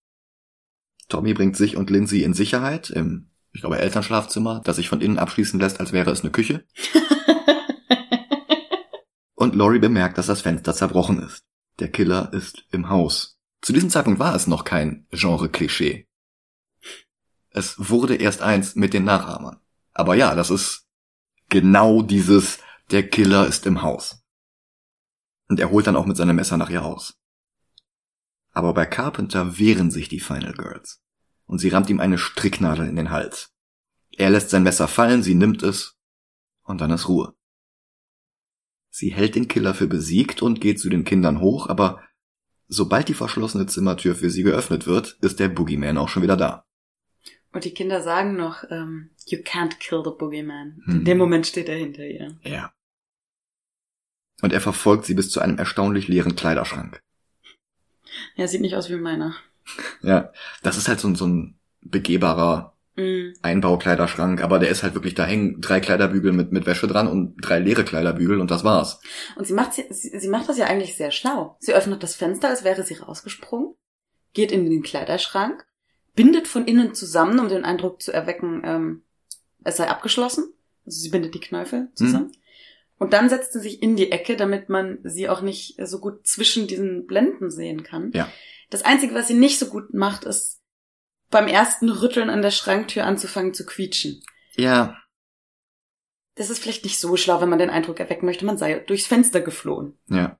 Tommy bringt sich und Lindsay in Sicherheit im, ich glaube, Elternschlafzimmer, das sich von innen abschließen lässt, als wäre es eine Küche. Und Laurie bemerkt, dass das Fenster zerbrochen ist. Der Killer ist im Haus. Zu diesem Zeitpunkt war es noch kein Genre-Klischee. Es wurde erst eins mit den Nachahmern. Aber ja, das ist genau dieses, der Killer ist im Haus. Und er holt dann auch mit seinem Messer nach ihr aus. Aber bei Carpenter wehren sich die Final Girls. Und sie rammt ihm eine Stricknadel in den Hals. Er lässt sein Messer fallen, sie nimmt es. Und dann ist Ruhe. Sie hält den Killer für besiegt und geht zu den Kindern hoch, aber sobald die verschlossene Zimmertür für sie geöffnet wird, ist der Boogeyman auch schon wieder da. Und die Kinder sagen noch, ähm, you can't kill the boogeyman. Hm. In dem Moment steht er hinter ihr. Ja. Und er verfolgt sie bis zu einem erstaunlich leeren Kleiderschrank. Ja, sieht nicht aus wie meiner. Ja, das ist halt so ein, so ein begehbarer Mm. Einbaukleiderschrank, aber der ist halt wirklich, da hängen drei Kleiderbügel mit, mit Wäsche dran und drei leere Kleiderbügel und das war's. Und sie macht, sie, sie sie macht das ja eigentlich sehr schlau. Sie öffnet das Fenster, als wäre sie rausgesprungen, geht in den Kleiderschrank, bindet von innen zusammen, um den Eindruck zu erwecken, ähm, es sei abgeschlossen. Also sie bindet die Knöpfe zusammen. Und dann setzt sie sich in die Ecke, damit man sie auch nicht so gut zwischen diesen Blenden sehen kann. Ja. Das Einzige, was sie nicht so gut macht, ist beim ersten Rütteln an der Schranktür anzufangen zu quietschen. Ja, Das ist vielleicht nicht so schlau, wenn man den Eindruck erwecken möchte, man sei durchs Fenster geflohen. ja.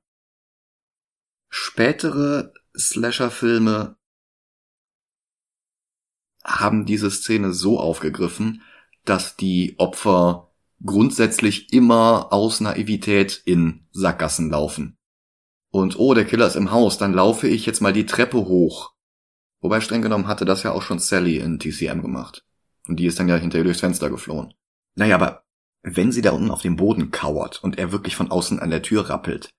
Spätere Slasher-Filme haben diese Szene so aufgegriffen, dass die Opfer grundsätzlich immer aus Naivität in Sackgassen laufen. Und oh, der Killer ist im Haus, dann laufe ich jetzt mal die Treppe hoch. Wobei streng genommen hatte das ja auch schon Sally in TCM gemacht. Und die ist dann ja hinterher durchs Fenster geflohen. Naja, aber wenn sie da unten auf dem Boden kauert und er wirklich von außen an der Tür rappelt,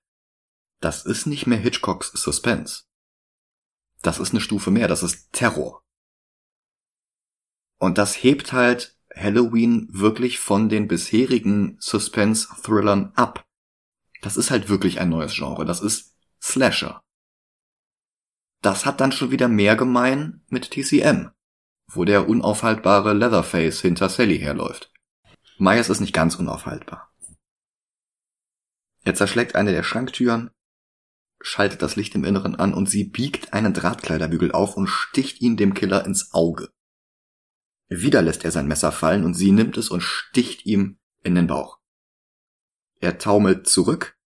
das ist nicht mehr Hitchcocks Suspense. Das ist eine Stufe mehr, das ist Terror. Und das hebt halt Halloween wirklich von den bisherigen Suspense-Thrillern ab. Das ist halt wirklich ein neues Genre, das ist Slasher. das hat dann schon wieder mehr gemein mit TCM, wo der unaufhaltbare Leatherface hinter Sally herläuft. Myers ist nicht ganz unaufhaltbar. Er zerschlägt eine der Schranktüren, schaltet das Licht im Inneren an und sie biegt einen Drahtkleiderbügel auf und sticht ihn dem Killer ins Auge. Wieder lässt er sein Messer fallen und sie nimmt es und sticht ihm in den Bauch. Er taumelt zurück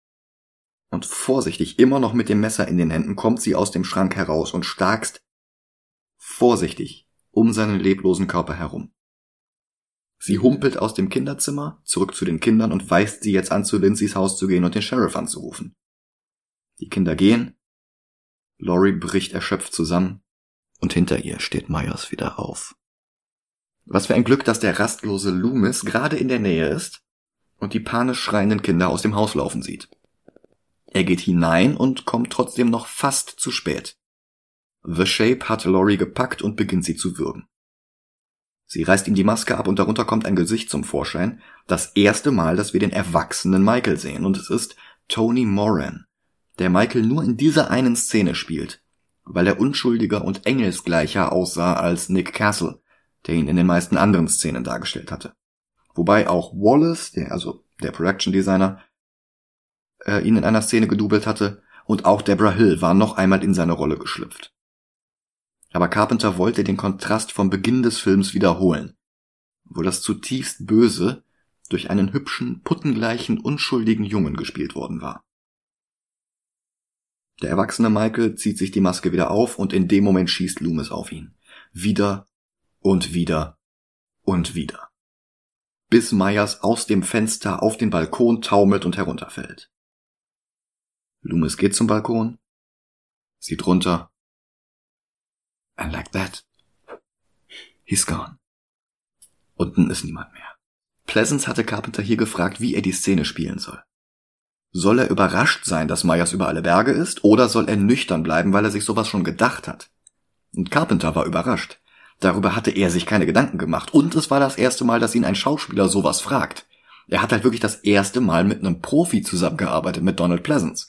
und vorsichtig, immer noch mit dem Messer in den Händen, kommt sie aus dem Schrank heraus und starkst vorsichtig um seinen leblosen Körper herum. Sie humpelt aus dem Kinderzimmer zurück zu den Kindern und weist sie jetzt an, zu Lindsays Haus zu gehen und den Sheriff anzurufen. Die Kinder gehen, Laurie bricht erschöpft zusammen und hinter ihr steht Myers wieder auf. Was für ein Glück, dass der rastlose Loomis gerade in der Nähe ist und die panisch schreienden Kinder aus dem Haus laufen sieht. Er geht hinein und kommt trotzdem noch fast zu spät. The Shape hat Laurie gepackt und beginnt sie zu würgen. Sie reißt ihm die Maske ab und darunter kommt ein Gesicht zum Vorschein. Das erste Mal, dass wir den erwachsenen Michael sehen. Und es ist Tony Moran, der Michael nur in dieser einen Szene spielt, weil er unschuldiger und engelsgleicher aussah als Nick Castle, der ihn in den meisten anderen Szenen dargestellt hatte. Wobei auch Wallace, der also der Production Designer, äh, ihn in einer Szene gedoubelt hatte, und auch Deborah Hill war noch einmal in seine Rolle geschlüpft. Aber Carpenter wollte den Kontrast vom Beginn des Films wiederholen, wo das zutiefst Böse durch einen hübschen, puttengleichen, unschuldigen Jungen gespielt worden war. Der erwachsene Michael zieht sich die Maske wieder auf und in dem Moment schießt Loomis auf ihn. Wieder und wieder und wieder. Bis Myers aus dem Fenster auf den Balkon taumelt und herunterfällt. Loomis geht zum Balkon, sieht runter. And like that, he's gone. Unten ist niemand mehr. Pleasance hatte Carpenter hier gefragt, wie er die Szene spielen soll. Soll er überrascht sein, dass Myers über alle Berge ist, oder soll er nüchtern bleiben, weil er sich sowas schon gedacht hat? Und Carpenter war überrascht. Darüber hatte er sich keine Gedanken gemacht. Und es war das erste Mal, dass ihn ein Schauspieler sowas fragt. Er hat halt wirklich das erste Mal mit einem Profi zusammengearbeitet, mit Donald Pleasance.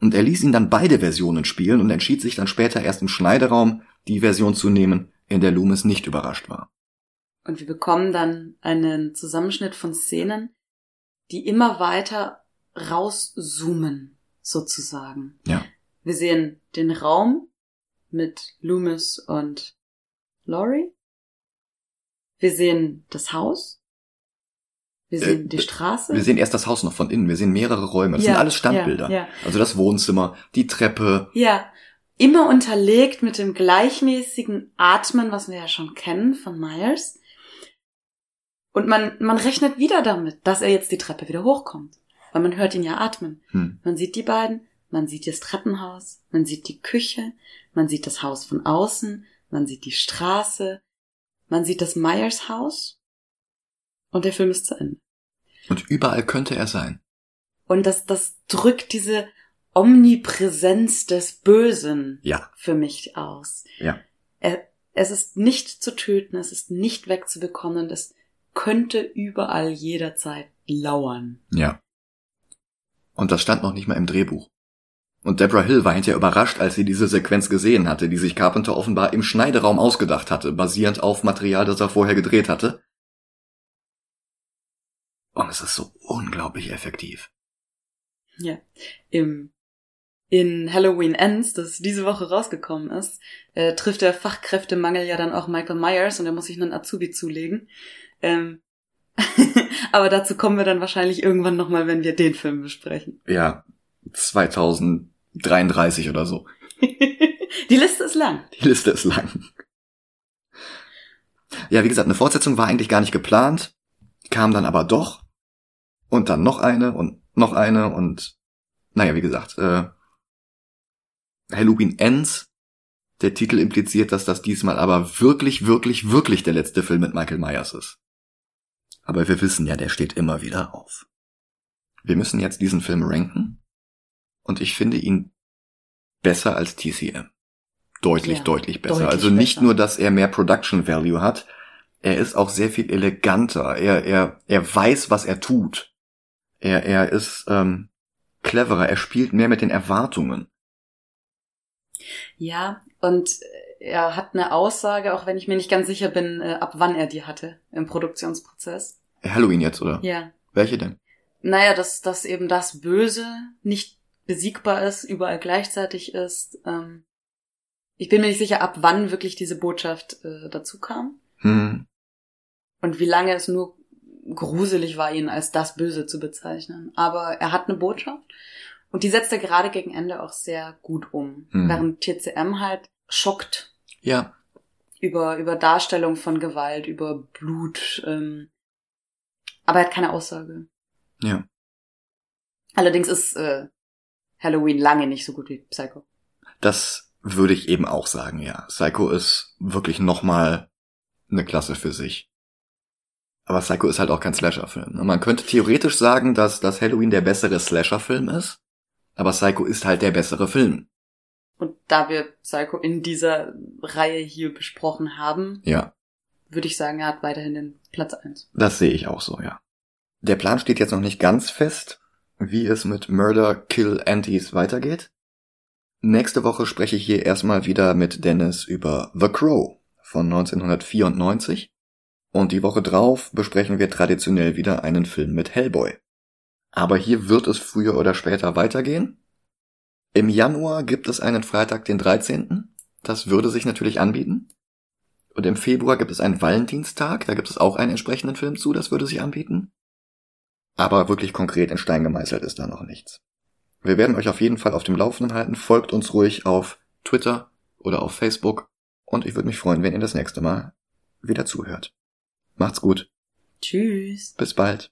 Und er ließ ihn dann beide Versionen spielen und entschied sich dann später erst im Schneideraum die Version zu nehmen, in der Loomis nicht überrascht war. Und wir bekommen dann einen Zusammenschnitt von Szenen, die immer weiter rauszoomen, sozusagen. Ja. Wir sehen den Raum mit Loomis und Laurie. Wir sehen das Haus. Wir sehen äh, die Straße. Wir sehen erst das Haus noch von innen. Wir sehen mehrere Räume. Das ja, sind alles Standbilder. Ja, ja. Also das Wohnzimmer, die Treppe. Ja. Immer unterlegt mit dem gleichmäßigen Atmen, was wir ja schon kennen von Myers. Und man, man rechnet wieder damit, dass er jetzt die Treppe wieder hochkommt. Weil man hört ihn ja atmen. Hm. Man sieht die beiden, man sieht das Treppenhaus, man sieht die Küche, man sieht das Haus von außen, man sieht die Straße, man sieht das Myers Haus und der Film ist zu Ende. Und überall könnte er sein. Und das, das drückt diese Omnipräsenz des Bösen ja. für mich aus. Ja. Er, es ist nicht zu töten, es ist nicht wegzubekommen, es könnte überall jederzeit lauern. Ja. Und das stand noch nicht mal im Drehbuch. Und Deborah Hill war hinterher überrascht, als sie diese Sequenz gesehen hatte, die sich Carpenter offenbar im Schneideraum ausgedacht hatte, basierend auf Material, das er vorher gedreht hatte. Und es ist so unglaublich effektiv. Ja. Im, in Halloween Ends, das diese Woche rausgekommen ist, äh, trifft der Fachkräftemangel ja dann auch Michael Myers und er muss sich einen Azubi zulegen. Ähm, aber dazu kommen wir dann wahrscheinlich irgendwann nochmal, wenn wir den Film besprechen. Ja, 2000 33 oder so. Die Liste ist lang. Die Liste ist lang. Ja, wie gesagt, eine Fortsetzung war eigentlich gar nicht geplant, kam dann aber doch. Und dann noch eine und noch eine und naja, wie gesagt, äh, Halloween Ends. Der Titel impliziert, dass das diesmal aber wirklich, wirklich, wirklich der letzte Film mit Michael Myers ist. Aber wir wissen ja, der steht immer wieder auf. Wir müssen jetzt diesen Film ranken. Und ich finde ihn besser als TCM. Deutlich, ja, deutlich besser. Deutlich also nicht besser. nur, dass er mehr Production Value hat, er ist auch sehr viel eleganter. Er, er, er weiß, was er tut. Er, er ist ähm, cleverer. Er spielt mehr mit den Erwartungen. Ja, und er hat eine Aussage, auch wenn ich mir nicht ganz sicher bin, äh, ab wann er die hatte im Produktionsprozess. Halloween jetzt, oder? Ja. Welche denn? Naja, dass, dass eben das Böse nicht besiegbar ist, überall gleichzeitig ist. Ähm, ich bin mir nicht sicher, ab wann wirklich diese Botschaft äh, dazu kam. Hm. Und wie lange es nur gruselig war, ihn als das Böse zu bezeichnen. Aber er hat eine Botschaft. Und die setzt er gerade gegen Ende auch sehr gut um. Hm. Während TCM halt schockt Ja. über, über Darstellung von Gewalt, über Blut. Ähm, aber er hat keine Aussage. Ja. Allerdings ist äh, Halloween lange nicht so gut wie Psycho. Das würde ich eben auch sagen, ja. Psycho ist wirklich nochmal eine Klasse für sich. Aber Psycho ist halt auch kein Slasher-Film. ne? Man könnte theoretisch sagen, dass das Halloween der bessere Slasher-Film ist. Aber Psycho ist halt der bessere Film. Und da wir Psycho in dieser Reihe hier besprochen haben, Ja. würde ich sagen, er hat weiterhin den Platz eins. Das sehe ich auch so, ja. Der Plan steht jetzt noch nicht ganz fest, wie es mit Murder Kill Antis weitergeht. Nächste Woche spreche ich hier erstmal wieder mit Dennis über The Crow von 1994. Und die Woche drauf besprechen wir traditionell wieder einen Film mit Hellboy. Aber hier wird es früher oder später weitergehen. Im Januar gibt es einen Freitag, den 13. Das würde sich natürlich anbieten. Und im Februar gibt es einen Valentinstag, da gibt es auch einen entsprechenden Film zu, das würde sich anbieten. Aber wirklich konkret in Stein gemeißelt ist da noch nichts. Wir werden euch auf jeden Fall auf dem Laufenden halten. Folgt uns ruhig auf Twitter oder auf Facebook. Und ich würde mich freuen, wenn ihr das nächste Mal wieder zuhört. Macht's gut. Tschüss. Bis bald.